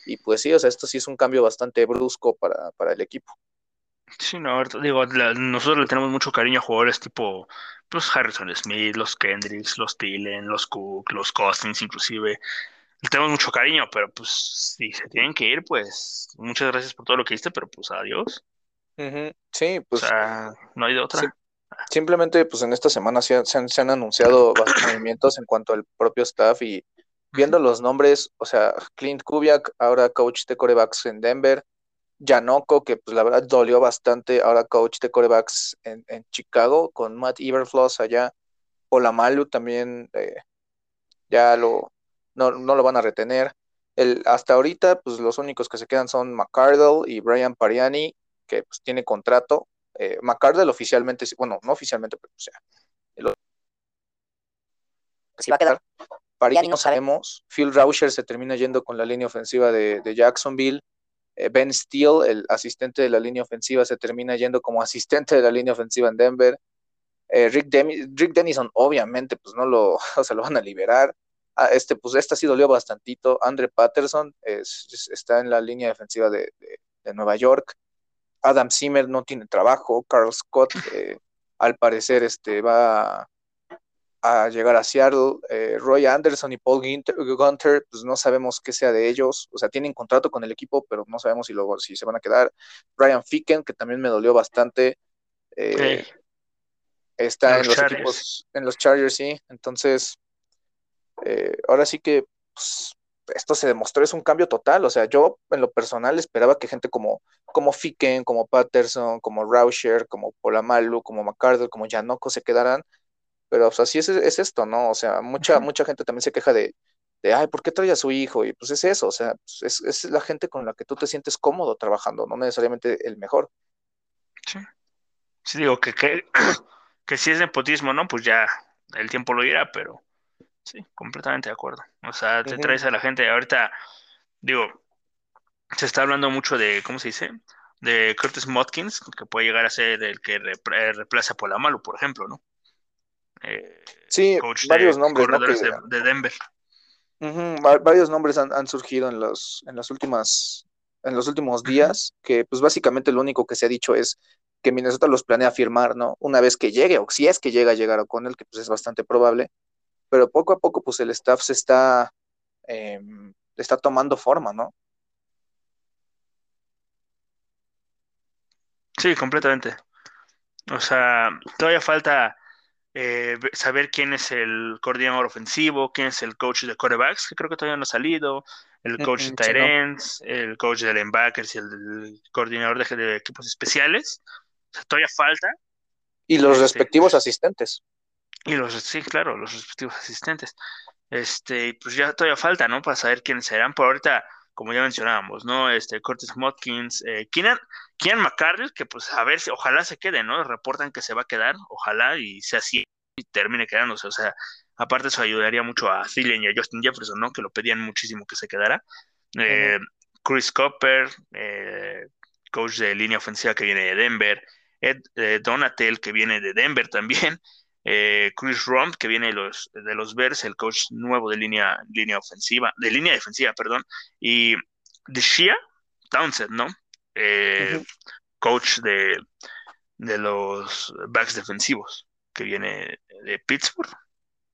y pues sí, o sea, esto sí es un cambio bastante brusco para, para el equipo. Sí, no, digo, nosotros le tenemos mucho cariño a jugadores tipo pues Harrison Smith, los Kendricks, los Tillen, los Cook, los Costins inclusive. Le tenemos mucho cariño, pero pues si se tienen que ir, pues muchas gracias por todo lo que hiciste, pero pues adiós. Sí, pues. O sea, no hay de otra. Simplemente, pues en esta semana se han, se han anunciado movimientos en cuanto al propio staff y viendo los nombres, o sea, Clint Kubiak, ahora coach de corebacks en Denver, Janoko, que pues la verdad dolió bastante, ahora coach de corebacks en, en Chicago, con Matt Everfloss allá, Olamalu también eh, ya lo, no, no, lo van a retener. El, hasta ahorita, pues los únicos que se quedan son McCardle y Brian Pariani, que pues, tiene contrato. Eh, McCardle oficialmente, bueno, no oficialmente, pero o sea, si va a quedar. Pariani no sabemos. Phil Rauscher se termina yendo con la línea ofensiva de, de Jacksonville. Eh, ben Steele, el asistente de la línea ofensiva, se termina yendo como asistente de la línea ofensiva en Denver. Eh, Rick, Rick Dennison, obviamente, pues no lo, o sea, lo van a liberar. Ah, este, pues esta sí dolió bastantito. Andre Patterson está en la línea defensiva de, de, Nueva York. Adam Zimmer no tiene trabajo. Carl Scott, eh, al parecer, este, va a llegar a Seattle. Eh, Roy Anderson y Paul Gunter, pues no sabemos qué sea de ellos. O sea, tienen contrato con el equipo, pero no sabemos si, luego, si se van a quedar. Brian Ficken, que también me dolió bastante. Eh, está en los, equipos, en los Chargers, sí. Entonces, ahora sí que pues, esto se demostró, es un cambio total. O sea, yo en lo personal esperaba que gente como, como Ficken, como Patterson, como Rauscher, como Polamalu, como McCardle, como Janoko se quedaran pero pues así es, es esto, ¿no? O sea, mucha, mucha gente también se queja de, de, ay, ¿por qué trae a su hijo? Y pues es eso, o sea, pues, es, es, la gente con la que tú te sientes cómodo trabajando, no necesariamente el mejor. Sí. Sí, digo que, que, que si es nepotismo, ¿no? Pues ya el tiempo lo dirá, pero sí, completamente de acuerdo. O sea, te traes a la gente, ahorita, digo, se está hablando mucho de, ¿cómo se dice? De Curtis Motkins, que puede llegar a ser el que reemplaza a Polamalu, por ejemplo, ¿no? Eh, sí, varios nombres de, Denver. varios nombres han, surgido en los, en las últimas, en los últimos días, que pues básicamente lo único que se ha dicho es que Minnesota los planea firmar, ¿no? Una vez que llegue, o si es que llega a llegar a O'Connell, que pues es bastante probable, pero poco a poco pues el staff se está, em, está tomando forma, ¿no? Sí, completamente. O sea, todavía falta eh, saber quién es el coordinador ofensivo, quién es el coach de quarterbacks, que creo que todavía no ha salido, el coach de tight el coach de linebackers y el, coordinador de, equipos especiales. todavía falta. Y los este, respectivos asistentes. Y los, sí, claro, los respectivos asistentes. Este, pues ya todavía falta, ¿no? Para saber quiénes serán. Por ahorita, como ya mencionábamos, ¿no? Este, Curtis Motkins, eh, Keenan, Keenan que pues a ver si, ojalá se quede, ¿no? Reportan que se va a quedar, ojalá y sea así y termine quedándose. O sea, aparte eso ayudaría mucho a Thielen y a Justin Jefferson, ¿no? Que lo pedían muchísimo que se quedara. Eh, Chris Copper, eh, coach de línea ofensiva que viene de Denver. Ed eh, Donatel, que viene de Denver también. Chris Romp, que viene de los, de los Bears, el coach nuevo de línea, línea ofensiva, de línea defensiva, perdón. Y de Shia Townsend, ¿no? Coach de, de los backs defensivos que viene de Pittsburgh.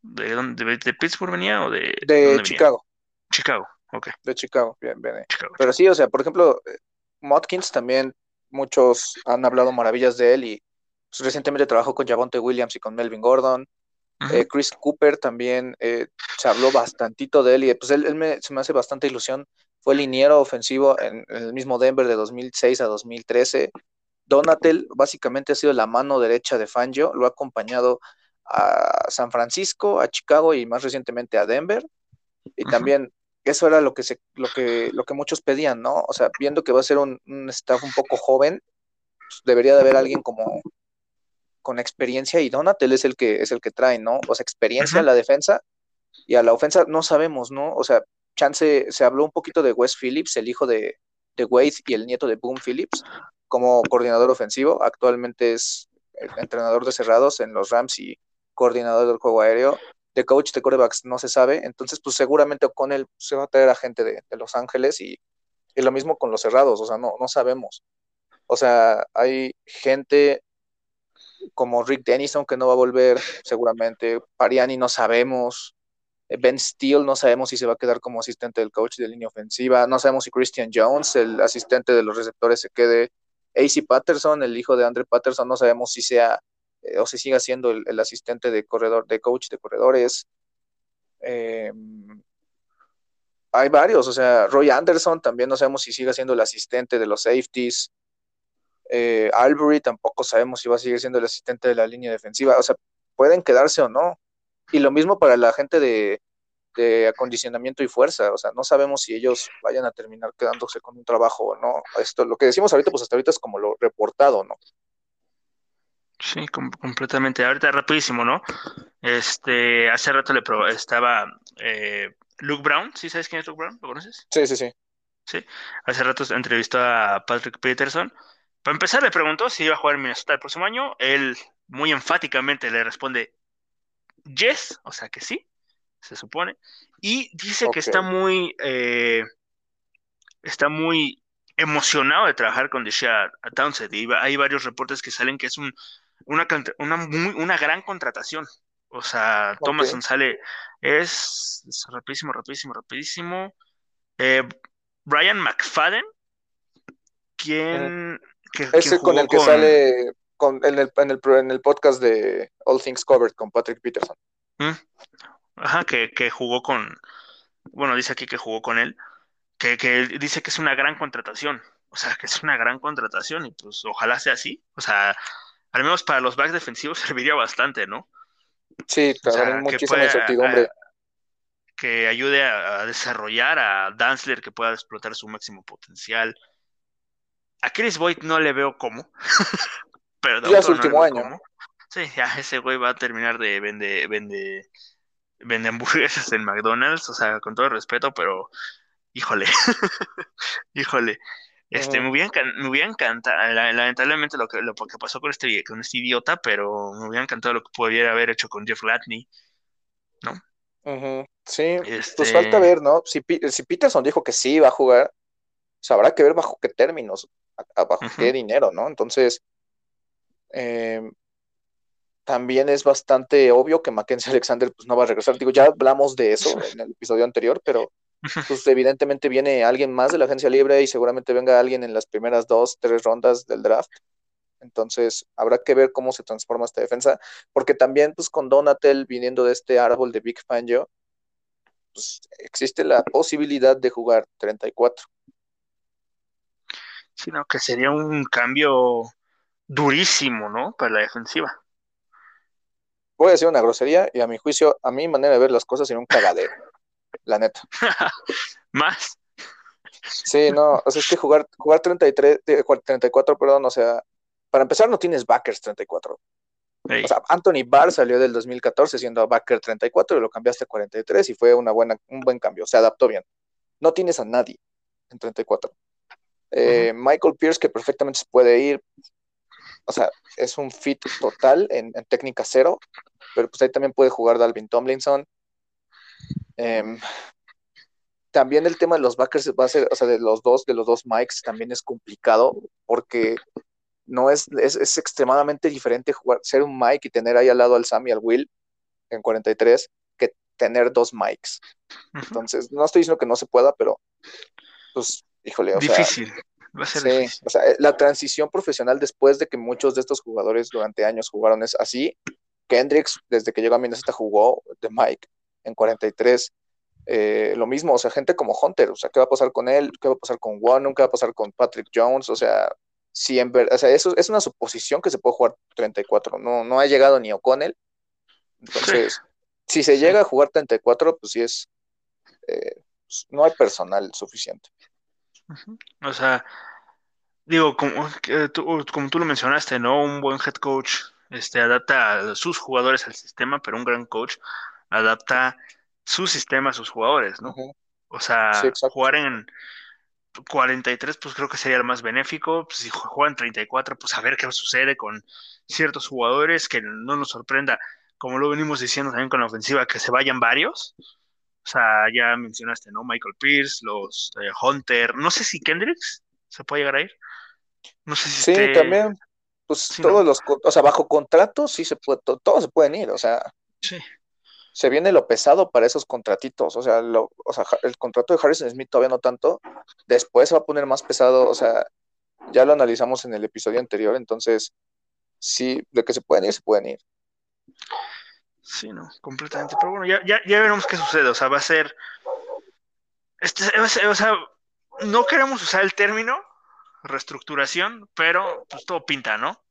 ¿De dónde? ¿De, Pittsburgh venía o de, de Chicago? Chicago, ok. De Chicago, bien, bien. Pero sí, o sea, por ejemplo, eh, Motkins también, muchos han hablado maravillas de él y pues, recientemente trabajó con Javonte Williams y con Melvin Gordon. Eh, Chris Cooper también eh, se habló bastantito de él y pues él, me, se me hace bastante ilusión. Fue liniero ofensivo en, en, el mismo Denver de 2006 a 2013. Donatel básicamente ha sido la mano derecha de Fangio, lo ha acompañado a San Francisco, a Chicago y más recientemente a Denver. Y también eso era lo que, se, lo, que, lo que muchos pedían, ¿no? O sea, viendo que va a ser un, staff un poco joven, pues, debería de haber alguien como con experiencia y Donatel es el que es el que trae, ¿no? O sea, experiencia en la defensa y a la ofensa no sabemos, ¿no? O sea, chance se habló un poquito de Wes Phillips, el hijo de, de Wade y el nieto de Boom Phillips, como coordinador ofensivo. Actualmente es el entrenador de cerrados en los Rams y coordinador del juego aéreo. De coach de corebacks no se sabe, entonces pues seguramente con él se va a traer a gente de, Los Ángeles y, y, lo mismo con los cerrados, o sea, no, no sabemos. O sea, hay gente como Rick Dennison que no va a volver seguramente, Pariani no sabemos, eh, Ben Steele no sabemos si se va a quedar como asistente del coach de línea ofensiva, no sabemos si Christian Jones, el asistente de los receptores, se quede. AC Patterson, el hijo de Andre Patterson, no sabemos si sea eh, o si siga siendo el, asistente de corredor, de coach de corredores. Eh, hay varios, o sea, Roy Anderson también no sabemos si sigue siendo el asistente de los safeties. Eh, Albury tampoco sabemos si va a seguir siendo el asistente de la línea defensiva. O sea, pueden quedarse o no. Y lo mismo para la gente de, acondicionamiento y fuerza. O sea, no sabemos si ellos vayan a terminar quedándose con un trabajo o no. Esto, lo que decimos ahorita, pues hasta ahorita es como lo reportado, ¿no? Sí, completamente. Ahorita rapidísimo, ¿no? Este, hace rato le estaba eh, Luke Brown, ¿sí sabes quién es Luke Brown? ¿Lo conoces? Sí, sí, sí. Sí, hace rato entrevistó a Patrick Peterson. Para empezar, le preguntó si iba a jugar en Minnesota el próximo año. Él muy enfáticamente le responde yes, o sea que sí, se supone. Y dice que está muy, eh, está muy emocionado de trabajar con Deshaun Townsend. Y hay varios reportes que salen que es un, una, una, una gran contratación. O sea, Thomason sale, es, rapidísimo, rapidísimo, rapidísimo. Eh, Brian McFadden, quien... Ese con el que sale con, en, el, en, el, en el podcast de All Things Covered con Patrick Peterson. Mm. Ajá, que, que jugó con, bueno, dice aquí que jugó con él, que, que dice que es una gran contratación, o sea, que es una gran contratación y pues ojalá sea así, o sea, al menos para los backs defensivos serviría bastante, ¿no? Sí, claro, muchísima incertidumbre. Que ayude a, desarrollar a Danzler, que pueda explotar su máximo potencial. A Chris Boyd no le veo cómo. Pero ya es último año. Sí, ya ese güey va a terminar de vende, vende, vende hamburguesas en McDonald's, o sea, con todo respeto, pero híjole, híjole. Este, me hubiera, me hubiera encantado, lamentablemente lo que, lo que pasó con este, con este idiota, pero me hubiera encantado lo que pudiera haber hecho con Jeff Latney, ¿no? Sí, pues este falta ver, ¿no? Si, si Peterson dijo que sí va a jugar, pues habrá que ver bajo qué términos, bajo qué dinero, ¿no? Entonces, eh, también es bastante obvio que Mackenzie Alexander pues, no va a regresar. Digo, ya hablamos de eso en el episodio anterior, pero pues evidentemente viene alguien más de la agencia libre y seguramente venga alguien en las primeras dos, tres rondas del draft. Entonces, habrá que ver cómo se transforma esta defensa, porque también, pues, con Donatel viniendo de este árbol de Big Fangio, pues, existe la posibilidad de jugar 34. Sino que sería un cambio durísimo, ¿no? Para la defensiva. Voy a decir una grosería y a mi juicio, a mi manera de ver las cosas, sería un cagadero, la neta. Más. Sí, no, o sea, es que jugar, jugar 33, 34, perdón, o sea, para empezar no tienes backers 34. O sea, Anthony Barr salió del 2014 siendo backer 34 y lo cambiaste a 43 y fue una buena, un buen cambio, se adaptó bien. No tienes a nadie en 34. Eh, Michael Pierce, que perfectamente se puede ir, o sea, es un fit total en, técnica cero, pero pues ahí también puede jugar Dalvin Tomlinson. Em, también el tema de los backers va a ser, o sea, de los dos, de los dos mics también es complicado porque no es, es, extremadamente diferente jugar, ser un mic y tener ahí al lado al Sam y al Will en 43 que tener dos mics. Entonces, no estoy diciendo que no se pueda, pero pues, híjole, o Difícil. Va a ser sí, o sea, eh, la transición profesional después de que muchos de estos jugadores durante años jugaron es así. Kendricks, desde que llegó a Minnesota, jugó de Mike en 43. Eh, lo mismo, o sea, gente como Hunter, o sea, ¿qué va a pasar con él? ¿Qué va a pasar con Warner? ¿Qué va a pasar con Patrick Jones? O sea, si en o sea, eso es una suposición que se puede jugar 34. No, no ha llegado ni O'Connell. Entonces, si se llega a jugar 34, pues sí es, eh, pues, no hay personal suficiente. O sea, digo, como, tú, como tú lo mencionaste, ¿no? Un buen head coach este, adapta a sus jugadores al sistema, pero un gran coach adapta su sistema a sus jugadores, ¿no? O sea, jugar en 43, pues creo que sería el más benéfico. Pues, si juegan 34, pues a ver qué sucede con ciertos jugadores, que no nos sorprenda, como lo venimos diciendo también con la ofensiva, que se vayan varios. O sea, ya mencionaste, ¿no? Michael Pierce, los eh, Hunter, no sé si Kendricks se puede llegar a ir. No sé si Sí, también. Pues todos los, o sea, bajo contrato sí se puede, todos se pueden ir, o sea. Sí se viene lo pesado para esos contratitos. O sea, lo, o sea, el contrato de Harrison Smith todavía no tanto. Después se va a poner más pesado. O sea, ya lo analizamos en el episodio anterior. Entonces, sí, de que se pueden ir, se pueden ir. Sí, no, completamente. Pero bueno, ya, ya, ya veremos qué sucede. O sea, va a ser. Este, o sea, no queremos usar el término reestructuración, pero pues todo pinta, ¿no?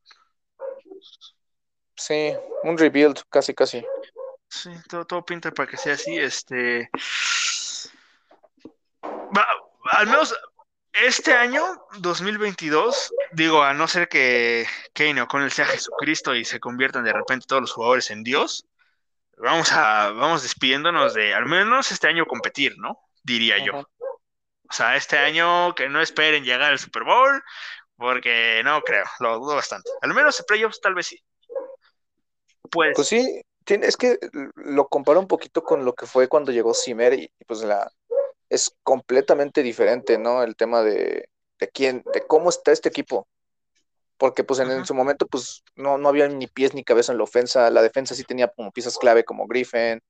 Sí, un rebuild, casi, casi. Sí, todo, todo pinta para que sea así. Este. al menos este año, 2022, digo, a no ser que Kane o O'Connell sea Jesucristo y se conviertan de repente todos los jugadores en Dios, vamos a, vamos despidiéndonos de al menos este año competir, ¿no? Diría yo. O sea, este año que no esperen llegar al Super Bowl, porque no creo, lo dudo bastante. Al menos en playoffs tal vez sí. Pues, pues sí, es que lo comparo un poquito con lo que fue cuando llegó Zimmer y, pues la es completamente diferente, ¿no? El tema de, de quién, de cómo está este equipo. Porque pues en, su momento pues no, no había ni pies ni cabeza en la ofensa, la defensa sí tenía como piezas clave como Griffin,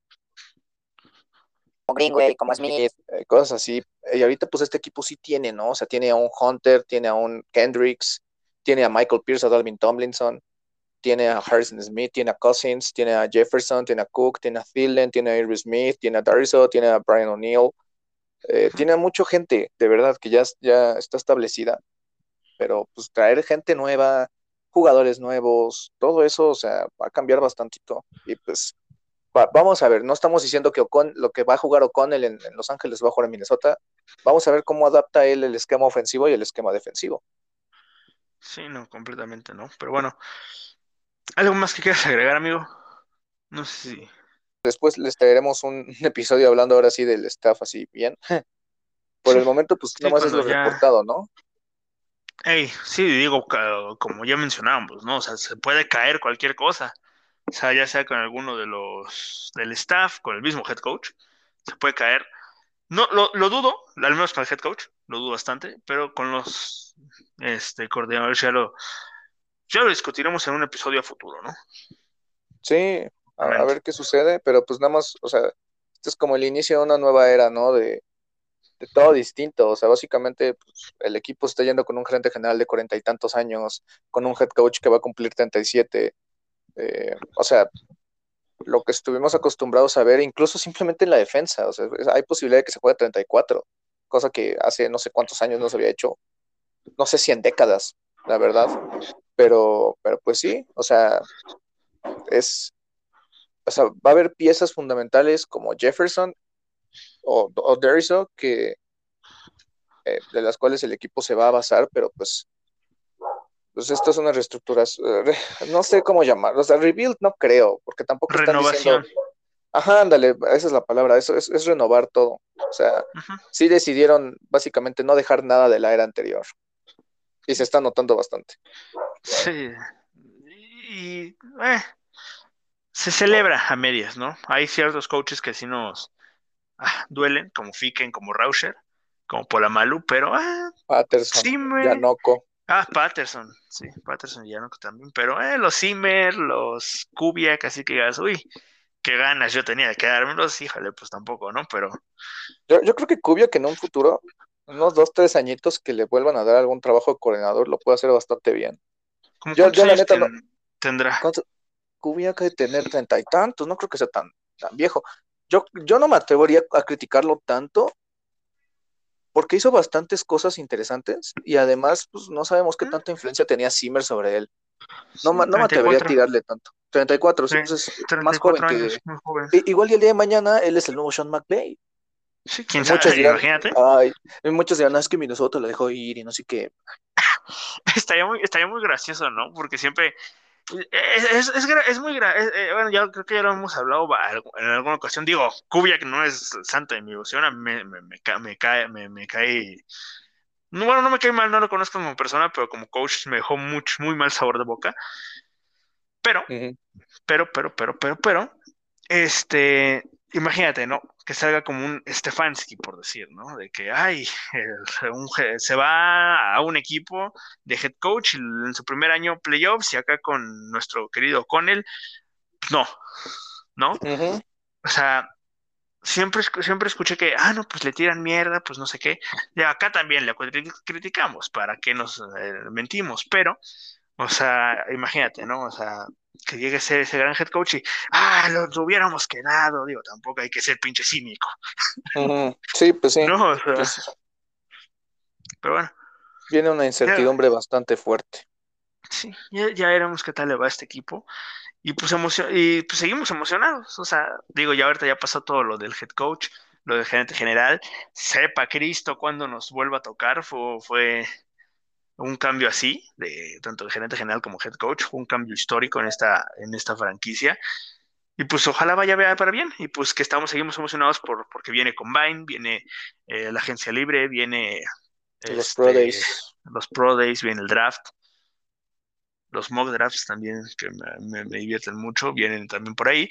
como Greenway, como Smith, eh, cosas así. Y ahorita pues este equipo sí tiene, ¿no? O sea, tiene a un Hunter, tiene a un Kendricks, tiene a Michael Pierce, a Dalvin Tomlinson tiene a Harrison Smith, tiene a Cousins, tiene a Jefferson, tiene a Cook, tiene a Thielen, tiene a Irving Smith, tiene a Dariso, tiene a Brian O'Neill. Eh, tiene a mucha gente, de verdad, que ya, ya está establecida. Pero pues traer gente nueva, jugadores nuevos, todo eso, o sea, va a cambiar bastantito. Y pues vamos a ver, no estamos diciendo que Ocon, lo que va a jugar O'Connell en, en Los Ángeles va a jugar en Minnesota. Vamos a ver cómo adapta él el esquema ofensivo y el esquema defensivo. Sí, no, completamente no. Pero bueno, ¿Algo más que quieras agregar, amigo? No sé si. Después les traeremos un, episodio hablando ahora sí del staff así bien. Por el momento, pues nada más es lo reportado, ¿no? Ey, sí, digo, como ya mencionábamos, ¿no? O sea, se puede caer cualquier cosa. O sea, ya sea con alguno de los del staff, con el mismo head coach, se puede caer. No, lo, lo dudo, al menos con el head coach, lo dudo bastante, pero con los este, coordinadores ya lo, ya lo discutiremos en un episodio a futuro, ¿no? Sí, a, ver qué sucede, pero pues nada más, o sea, esto es como el inicio de una nueva era, ¿no? De, todo distinto, o sea, básicamente pues, el equipo está yendo con un gerente general de cuarenta y tantos años, con un head coach que va a cumplir 37, eh, o sea, lo que estuvimos acostumbrados a ver, incluso simplemente en la defensa, o sea, hay posibilidad de que se juegue 34, cosa que hace no sé cuántos años no se había hecho, no sé si en décadas, la verdad. Pero, pero pues sí, o sea, es, o sea, va a haber piezas fundamentales como Jefferson o, o que eh, de las cuales el equipo se va a basar, pero pues, pues esto es una reestructura, no sé cómo llamarlo, o sea, rebuild no creo, porque tampoco están diciendo, ajá, ándale, esa es la palabra, eso es, es renovar todo, o sea, sí decidieron básicamente no dejar nada de la era anterior y se está notando bastante. Sí. Y eh, se celebra a medias, ¿no? Hay ciertos coaches que sí nos ah, duelen, como Fiken, como Rauscher, como Polamalu, pero ah, Patterson, sí Yanoko. Ah, Patterson, sí, Patterson y Yanoko también, pero eh, los Zimmer, los Kubiak, así que digas, uy, qué ganas yo tenía de quedármelos, híjole, pues tampoco, ¿no? Pero... Yo, yo creo que Kubiak en un futuro unos dos, tres añitos que le vuelvan a dar algún trabajo de coordinador, lo puede hacer bastante bien. Yo, yo la neta no, tendrá. Cubía que tener treinta y tantos, no creo que sea tan, tan viejo. Yo, yo no me atrevería a criticarlo tanto porque hizo bastantes cosas interesantes y además pues, no sabemos qué tanta influencia tenía Zimmer sobre él. No, no me atrevería a tirarle tanto. 34, sí, entonces más joven que... Igual y el día de mañana él es el nuevo Sean McVay. Sí, quién sabe, imagínate. Ay, muchos dirán, no, es que Minnesota lo dejó ir y no sé qué. estaría, muy, estaría muy gracioso, ¿no? Porque siempre es, es, es, muy grave. Eh, bueno, ya creo que ya lo hemos hablado en alguna ocasión. Digo, que no es santo de mi ilusión, me, me, me, me, cae, me, me cae. No, bueno, no me cae mal, no lo conozco como persona, pero como coach me dejó mucho, muy mal sabor de boca. Pero, pero, pero, pero, pero, pero, este, imagínate, ¿no? Que salga como un Stefanski, por decir, ¿no? De que, ay, se va a un equipo de head coach en su primer año playoffs y acá con nuestro querido Connell, no, ¿no? O sea, siempre, siempre escuché que, ah, no, pues le tiran mierda, pues no sé qué. Y acá también le criticamos, ¿para qué nos eh, mentimos? Pero, o sea, imagínate, ¿no? O sea, que llegue a ser ese gran head coach y, ah, lo, hubiéramos quedado, digo, tampoco hay que ser pinche cínico. Sí, pues sí. No, pues pero bueno. Viene una incertidumbre bastante fuerte. Sí, ya, ya veremos qué tal le va a este equipo. Y pues, y pues seguimos emocionados. O sea, digo, ya ahorita ya pasó todo lo del head coach, lo del gerente general. Sepa Cristo cuando nos vuelva a tocar. Fue, fue un cambio así, de tanto el gerente general como head coach, un cambio histórico en esta, en esta franquicia. Y pues ojalá vaya para bien. Y pues que estamos, seguimos emocionados por, porque viene Combine, viene eh, la agencia libre, viene los Pro este, Days. Los Pro Days, viene el draft. Los mock drafts también, que me, me divierten mucho, vienen también por ahí.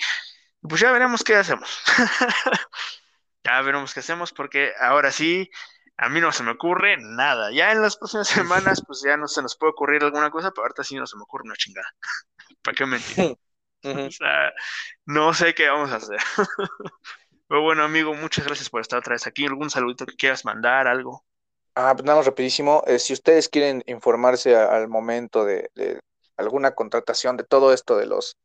Y pues ya veremos qué hacemos. ya veremos qué hacemos, porque ahora sí, a mí no se me ocurre nada. Ya en las próximas semanas, pues ya no se nos puede ocurrir alguna cosa, pero ahorita sí no se me ocurre una chingada. ¿Para qué mentir? O sea, no sé qué vamos a hacer. pero bueno, amigo, muchas gracias por estar otra vez aquí. ¿Algún saludito que quieras mandar, algo? Ah, pues nada más rapidísimo. Eh, si ustedes quieren informarse al momento de, de alguna contratación de todo esto de los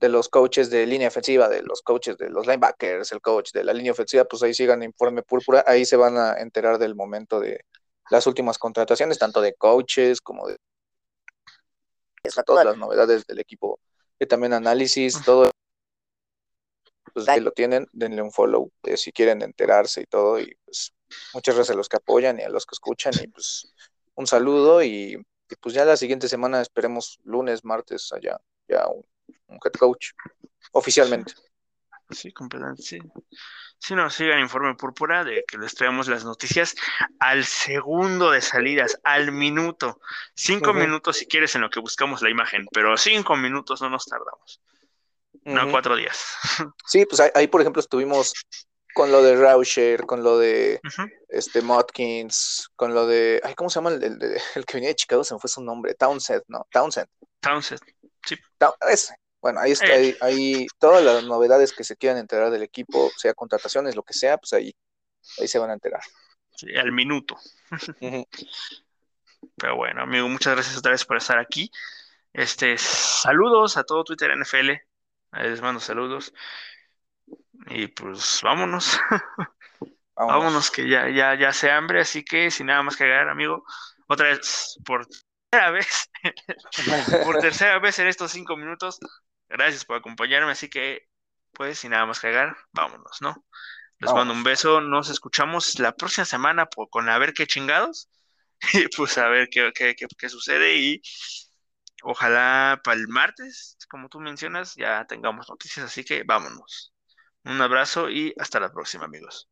de los coaches de línea ofensiva, de los coaches de los linebackers, el coach de la línea ofensiva, pues ahí sigan Informe Púrpura, ahí se van a enterar del momento de las últimas contrataciones, tanto de coaches como de todas las novedades del equipo, y también análisis, todo. Pues ahí lo tienen, denle un follow eh, si quieren enterarse y todo, y pues muchas gracias a los que apoyan y a los que escuchan, y pues un saludo y, y pues ya la siguiente semana esperemos lunes, martes allá, ya un un head coach, oficialmente. Sí, completamente, sí. Si nos sigan Informe Púrpura de que les traemos las noticias al segundo de salidas, al minuto. Cinco minutos si quieres en lo que buscamos la imagen, pero cinco minutos no nos tardamos. No cuatro días. Sí, pues ahí, por ejemplo estuvimos con lo de Rauscher, con lo de este Motkins, con lo de, ay, ¿cómo se llama el, el, que venía de Chicago? Se me fue su nombre, Townsend, ¿no? Townsend. Townsend, sí. ese. Bueno, ahí está, ahí, todas las novedades que se quieran enterar del equipo, sea contrataciones, lo que sea, pues ahí, ahí se van a enterar. Sí, al minuto. Pero bueno, amigo, muchas gracias otra vez por estar aquí. Este, saludos a todo Twitter NFL. les mando saludos. Y pues vámonos. vámonos. vámonos. que ya, ya, ya se hambre, así que sin nada más que agregar, amigo. Otra vez, por tercera vez, por tercera vez en estos cinco minutos, Gracias por acompañarme, así que, pues, sin nada más cagar, vámonos, ¿no? Les mando un beso, nos escuchamos la próxima semana con a ver qué chingados, y pues a ver qué, qué, qué, sucede y ojalá para el martes, como tú mencionas, ya tengamos noticias, así que vámonos. Un abrazo y hasta la próxima, amigos.